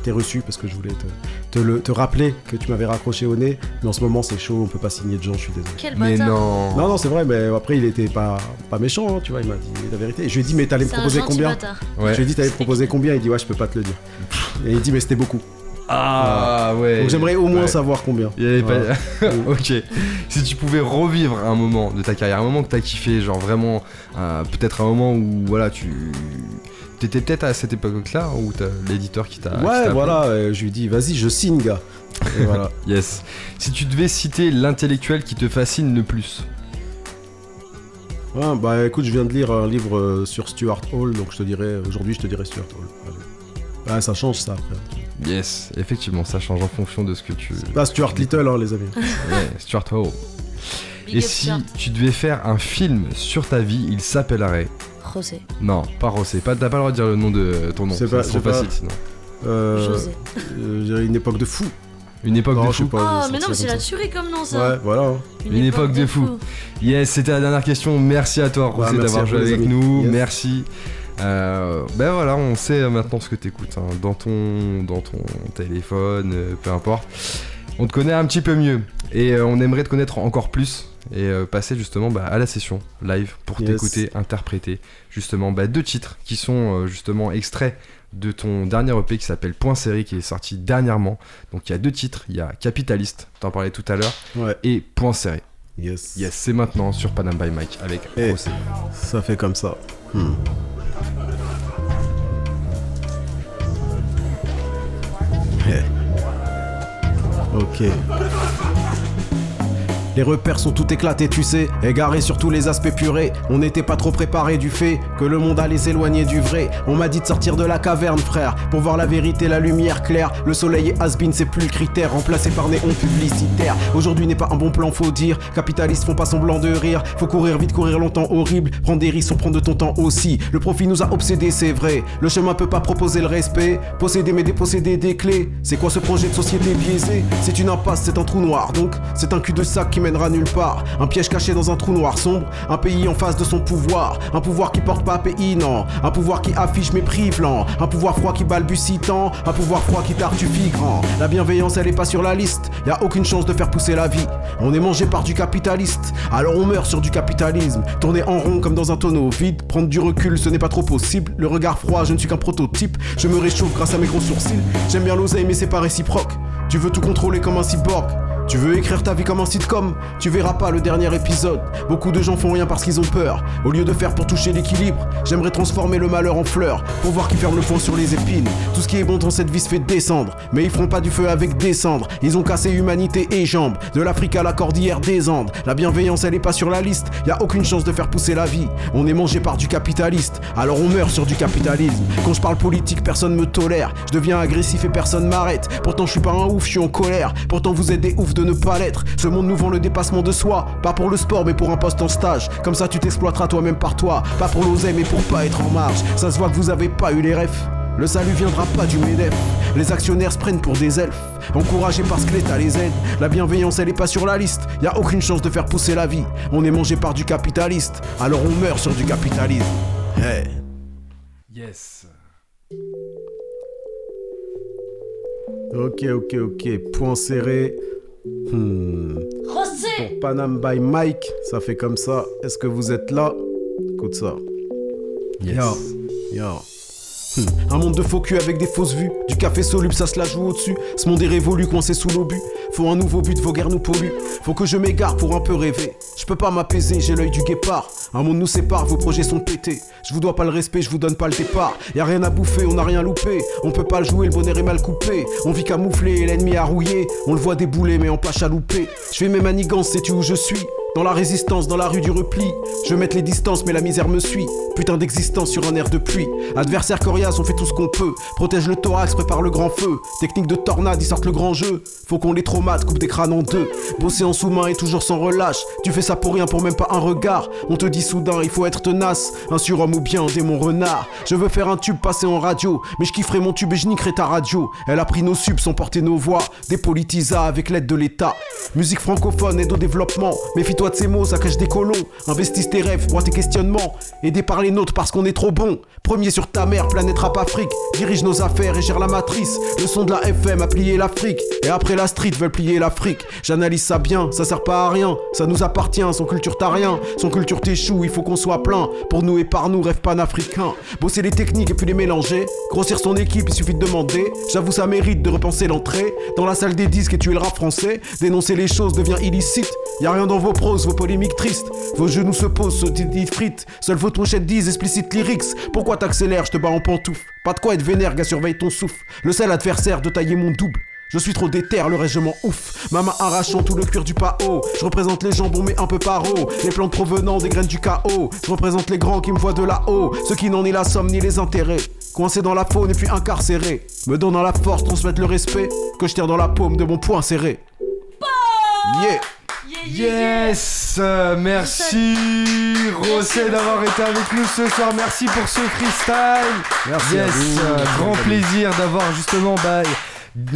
t'ai reçu parce que je voulais te, te, le, te rappeler que tu m'avais raccroché au nez. Mais en ce moment c'est chaud, on peut pas signer de gens, je suis désolé. Quel mais non Non, non, c'est vrai, mais après il était pas, pas méchant, hein, tu vois, il m'a dit la vérité. Et je lui ai dit mais t'allais me proposer combien Je lui ai dit t'allais me proposer combien? Il dit ouais, je peux pas te le dire. Et il dit mais c'était beaucoup. Ah ouais. Donc j'aimerais au moins savoir combien. ok. Si tu pouvais revivre un moment de ta carrière, un moment que t'as kiffé, genre vraiment, euh, peut-être un moment où voilà tu T'étais peut-être à cette époque-là où t'as l'éditeur qui t'a. Ouais, voilà, je lui dis, vas-y, je signe, gars. Et voilà. yes. Si tu devais citer l'intellectuel qui te fascine le plus. bah écoute, je viens de lire un livre euh, sur Stuart Hall, donc je te dirais, aujourd'hui, je te dirais Stuart Hall. Ah, ça change ça après. Yes, effectivement, ça change en fonction de ce que tu. Pas Stuart Little, hein, les amis. ouais, Stuart Hall. Et si tu devais faire un film sur ta vie, il s'appellerait. Rosé. Non, pas Rosé. Pas, T'as pas le droit de dire le nom de ton nom. C'est trop facile sinon. Euh, José. Euh, une époque de fou. Une époque de fou. oh, mais non, mais c'est la tuerie comme nom ça. Ouais, voilà. Hein. Une, époque, de fou. Yes, c'était la dernière question. Merci à toi, Rosé, d'avoir joué avec nous. Merci. Ben voilà, on sait maintenant ce que t'écoutes hein, dans ton dans ton téléphone, peu importe. On te connaît un petit peu mieux et on aimerait te connaître encore plus et passer justement bah, à la session live pour t'écouter interpréter justement bah, deux titres qui sont justement extraits de ton dernier EP qui s'appelle Point Série qui est sorti dernièrement. Donc il y a deux titres, il y a Capitaliste, t'en parlais tout à l'heure, et Point Serré. Yes. Yes, c'est maintenant sur Panam by Mike avec hey, eh, Ça fait comme ça. Hmm. Eh. Ok. Les repères sont tout éclatés, tu sais, égarés sur tous les aspects purés. On n'était pas trop préparé du fait que le monde allait s'éloigner du vrai. On m'a dit de sortir de la caverne, frère, pour voir la vérité, la lumière claire. Le soleil et has c'est plus le critère, remplacé par néon publicitaire. Aujourd'hui n'est pas un bon plan, faut dire. Capitalistes font pas semblant de rire. Faut courir vite, courir longtemps, horrible. Prendre des risques, on prend de ton temps aussi. Le profit nous a obsédés, c'est vrai. Le chemin peut pas proposer le respect. Posséder mais déposséder des clés. C'est quoi ce projet de société biaisé C'est une impasse, c'est un trou noir. Donc, c'est un cul de sac qui mènera nulle part. Un piège caché dans un trou noir sombre. Un pays en face de son pouvoir. Un pouvoir qui porte pas pays, non. Un pouvoir qui affiche mépris blanc. Un pouvoir froid qui balbutie tant. Un pouvoir froid qui tartufie grand. La bienveillance, elle est pas sur la liste. Y a aucune chance de faire pousser la vie. On est mangé par du capitaliste. Alors on meurt sur du capitalisme. Tourner en rond comme dans un tonneau vide. Prendre du recul, ce n'est pas trop possible. Le regard froid, je ne suis qu'un prototype. Je me réchauffe grâce à mes gros sourcils. J'aime bien l'oseille, mais c'est pas réciproque. Tu veux tout contrôler comme un cyborg. Tu veux écrire ta vie comme un sitcom Tu verras pas le dernier épisode. Beaucoup de gens font rien parce qu'ils ont peur. Au lieu de faire pour toucher l'équilibre, j'aimerais transformer le malheur en fleurs pour voir qui ferme le fond sur les épines. Tout ce qui est bon dans cette vie se fait descendre. Mais ils feront pas du feu avec des cendres. Ils ont cassé humanité et jambes. De l'Afrique à la cordillère des Andes. La bienveillance elle est pas sur la liste. Y a aucune chance de faire pousser la vie. On est mangé par du capitaliste. Alors on meurt sur du capitalisme. Quand je parle politique, personne me tolère. Je deviens agressif et personne m'arrête. Pourtant je suis pas un ouf, je suis en colère. Pourtant vous êtes des oufs de ne pas l'être. Ce monde nous vend le dépassement de soi, pas pour le sport mais pour un poste en stage. Comme ça tu t'exploiteras toi-même par toi, pas pour l'oser mais pour pas être en marge. Ça se voit que vous avez pas eu les refs. Le salut viendra pas du MEDEF. Les actionnaires se prennent pour des elfes. Encouragés parce que l'État les aide. La bienveillance, elle est pas sur la liste. Y a aucune chance de faire pousser la vie. On est mangé par du capitaliste. Alors on meurt sur du capitalisme. Hey. Yes. Ok, ok, ok. Point serré. Hmm. Pour Panam by Mike, ça fait comme ça. Est-ce que vous êtes là? Écoute ça. Yes. Yo. Hmm. Un monde de faux cul avec des fausses vues. Du café soluble, ça se la joue au-dessus. Ce monde est révolu, coincé sous l'obus. Faut un nouveau but, vos guerres nous polluent. Faut que je m'égare pour un peu rêver. Je peux pas m'apaiser, j'ai l'œil du guépard. Un monde nous sépare, vos projets sont pétés. Je vous dois pas le respect, je vous donne pas le départ. Y a rien à bouffer, on a rien loupé. On peut pas le jouer, le bonheur est mal coupé. On vit camouflé, l'ennemi a rouillé. On le voit débouler, mais en pas chalouper. Je fais mes manigances, sais-tu où je suis? Dans la résistance, dans la rue du repli, je mets les distances, mais la misère me suit. Putain d'existence sur un air de pluie. Adversaire coriace, on fait tout ce qu'on peut. Protège le thorax, prépare le grand feu. Technique de tornade, ils sortent le grand jeu. Faut qu'on les traumate, coupe des crânes en deux. Bosser en sous-main et toujours sans relâche. Tu fais ça pour rien, pour même pas un regard. On te dit soudain, il faut être tenace. Un surhomme ou bien un démon renard. Je veux faire un tube passer en radio. Mais je kifferai mon tube et je niquerai ta radio. Elle a pris nos subs sans porter nos voix. Dépolitisa avec l'aide de l'État. Musique francophone, aide au développement. De ces mots, ça cache des colons. Investisse tes rêves, vois tes questionnements. Aidés par les nôtres parce qu'on est trop bon. Premier sur ta mère, planète rap Afrique. Dirige nos affaires et gère la matrice. Le son de la FM a plié l'Afrique. Et après la street veulent plier l'Afrique. J'analyse ça bien, ça sert pas à rien. Ça nous appartient, son culture t'a rien. Son culture t'échoue, il faut qu'on soit plein. Pour nous et par nous, rêve panafricain. Bosser les techniques et puis les mélanger. Grossir son équipe, il suffit de demander. J'avoue, ça mérite de repenser l'entrée. Dans la salle des disques et tuer le rap français. Dénoncer les choses devient illicite. Y a rien dans vos proses, vos polémiques tristes. Vos genoux se posent, se dit frites. Seule vos pochettes disent explicite lyrics. Pourquoi t'accélères, je te bats en pantoufle. Pas de quoi être vénère, gars, surveille ton souffle. Le seul adversaire de tailler mon double. Je suis trop déter, le reste je m'en ouf. Ma main arrachant tout le cuir du pao. Je représente les jambons mais un peu paro. Les plantes provenant des graines du chaos. Je représente les grands qui me voient de là-haut. Ceux qui n'ont ni la somme ni les intérêts. Coincés dans la faune et puis incarcérés. Me donnant la force, transmettre le respect. Que je tire dans la paume de mon poing serré. Yeah! Yes Merci Rosé d'avoir été avec nous ce soir. Merci pour ce freestyle. Merci. Yes, grand plaisir d'avoir justement bah,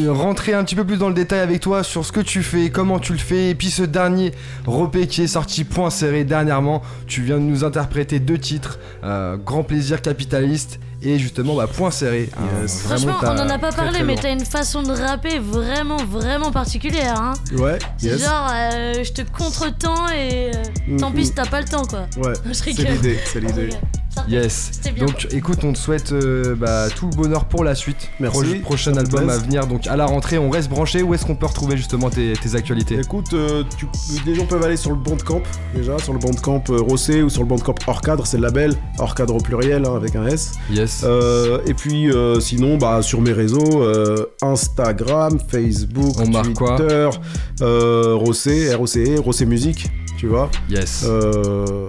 rentrer un petit peu plus dans le détail avec toi sur ce que tu fais, comment tu le fais, et puis ce dernier repé qui est sorti point serré dernièrement. Tu viens de nous interpréter deux titres, euh, Grand plaisir capitaliste et justement bah, point serré. Hein. Franchement, on en a pas parlé, mais t'as une façon de rapper vraiment, vraiment particulière. Hein. Ouais. C'est genre, euh, je te contre-temps et euh, tant pis si t'as pas le temps quoi. Ouais. C'est l'idée, c'est l'idée. Yes. Donc écoute, on te souhaite euh, bah, tout le bonheur pour la suite. Merci. prochain album à venir. Donc à la rentrée, on reste branché. Où est-ce qu'on peut retrouver justement tes, actualités? Écoute, euh, tu, les gens peuvent aller sur le Bandcamp déjà, sur le Bandcamp euh, Rossé ou sur le Bandcamp hors cadre, c'est le label hors cadre au pluriel hein, avec un S. Yes. et puis sinon, bah sur mes réseaux, Instagram, Facebook, Twitter, Rossé, R-O-C-E, Rossé Musique tu vois. Yes. Euh,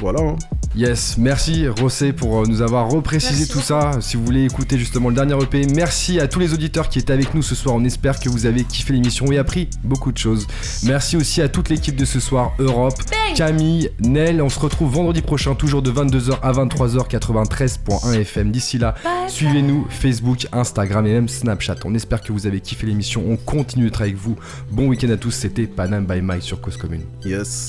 voilà. Hein. Yes, merci Rossé pour euh, nous avoir reprécisé tout ça. Si vous voulez écouter justement le dernier EP, merci à tous les auditeurs qui étaient avec nous ce soir. On espère que vous avez kiffé l'émission et appris beaucoup de choses. Merci aussi à toute l'équipe de ce soir, Europe, Camille, Nel. On se retrouve vendredi prochain, toujours de 22h à 23h, 93.1 FM. D'ici là, suivez-nous Facebook, Instagram et même Snapchat. On espère que vous avez kiffé l'émission. On continue d'être avec vous. Bon week-end à tous. C'était Panam by Mike sur Cause Commune. Yes.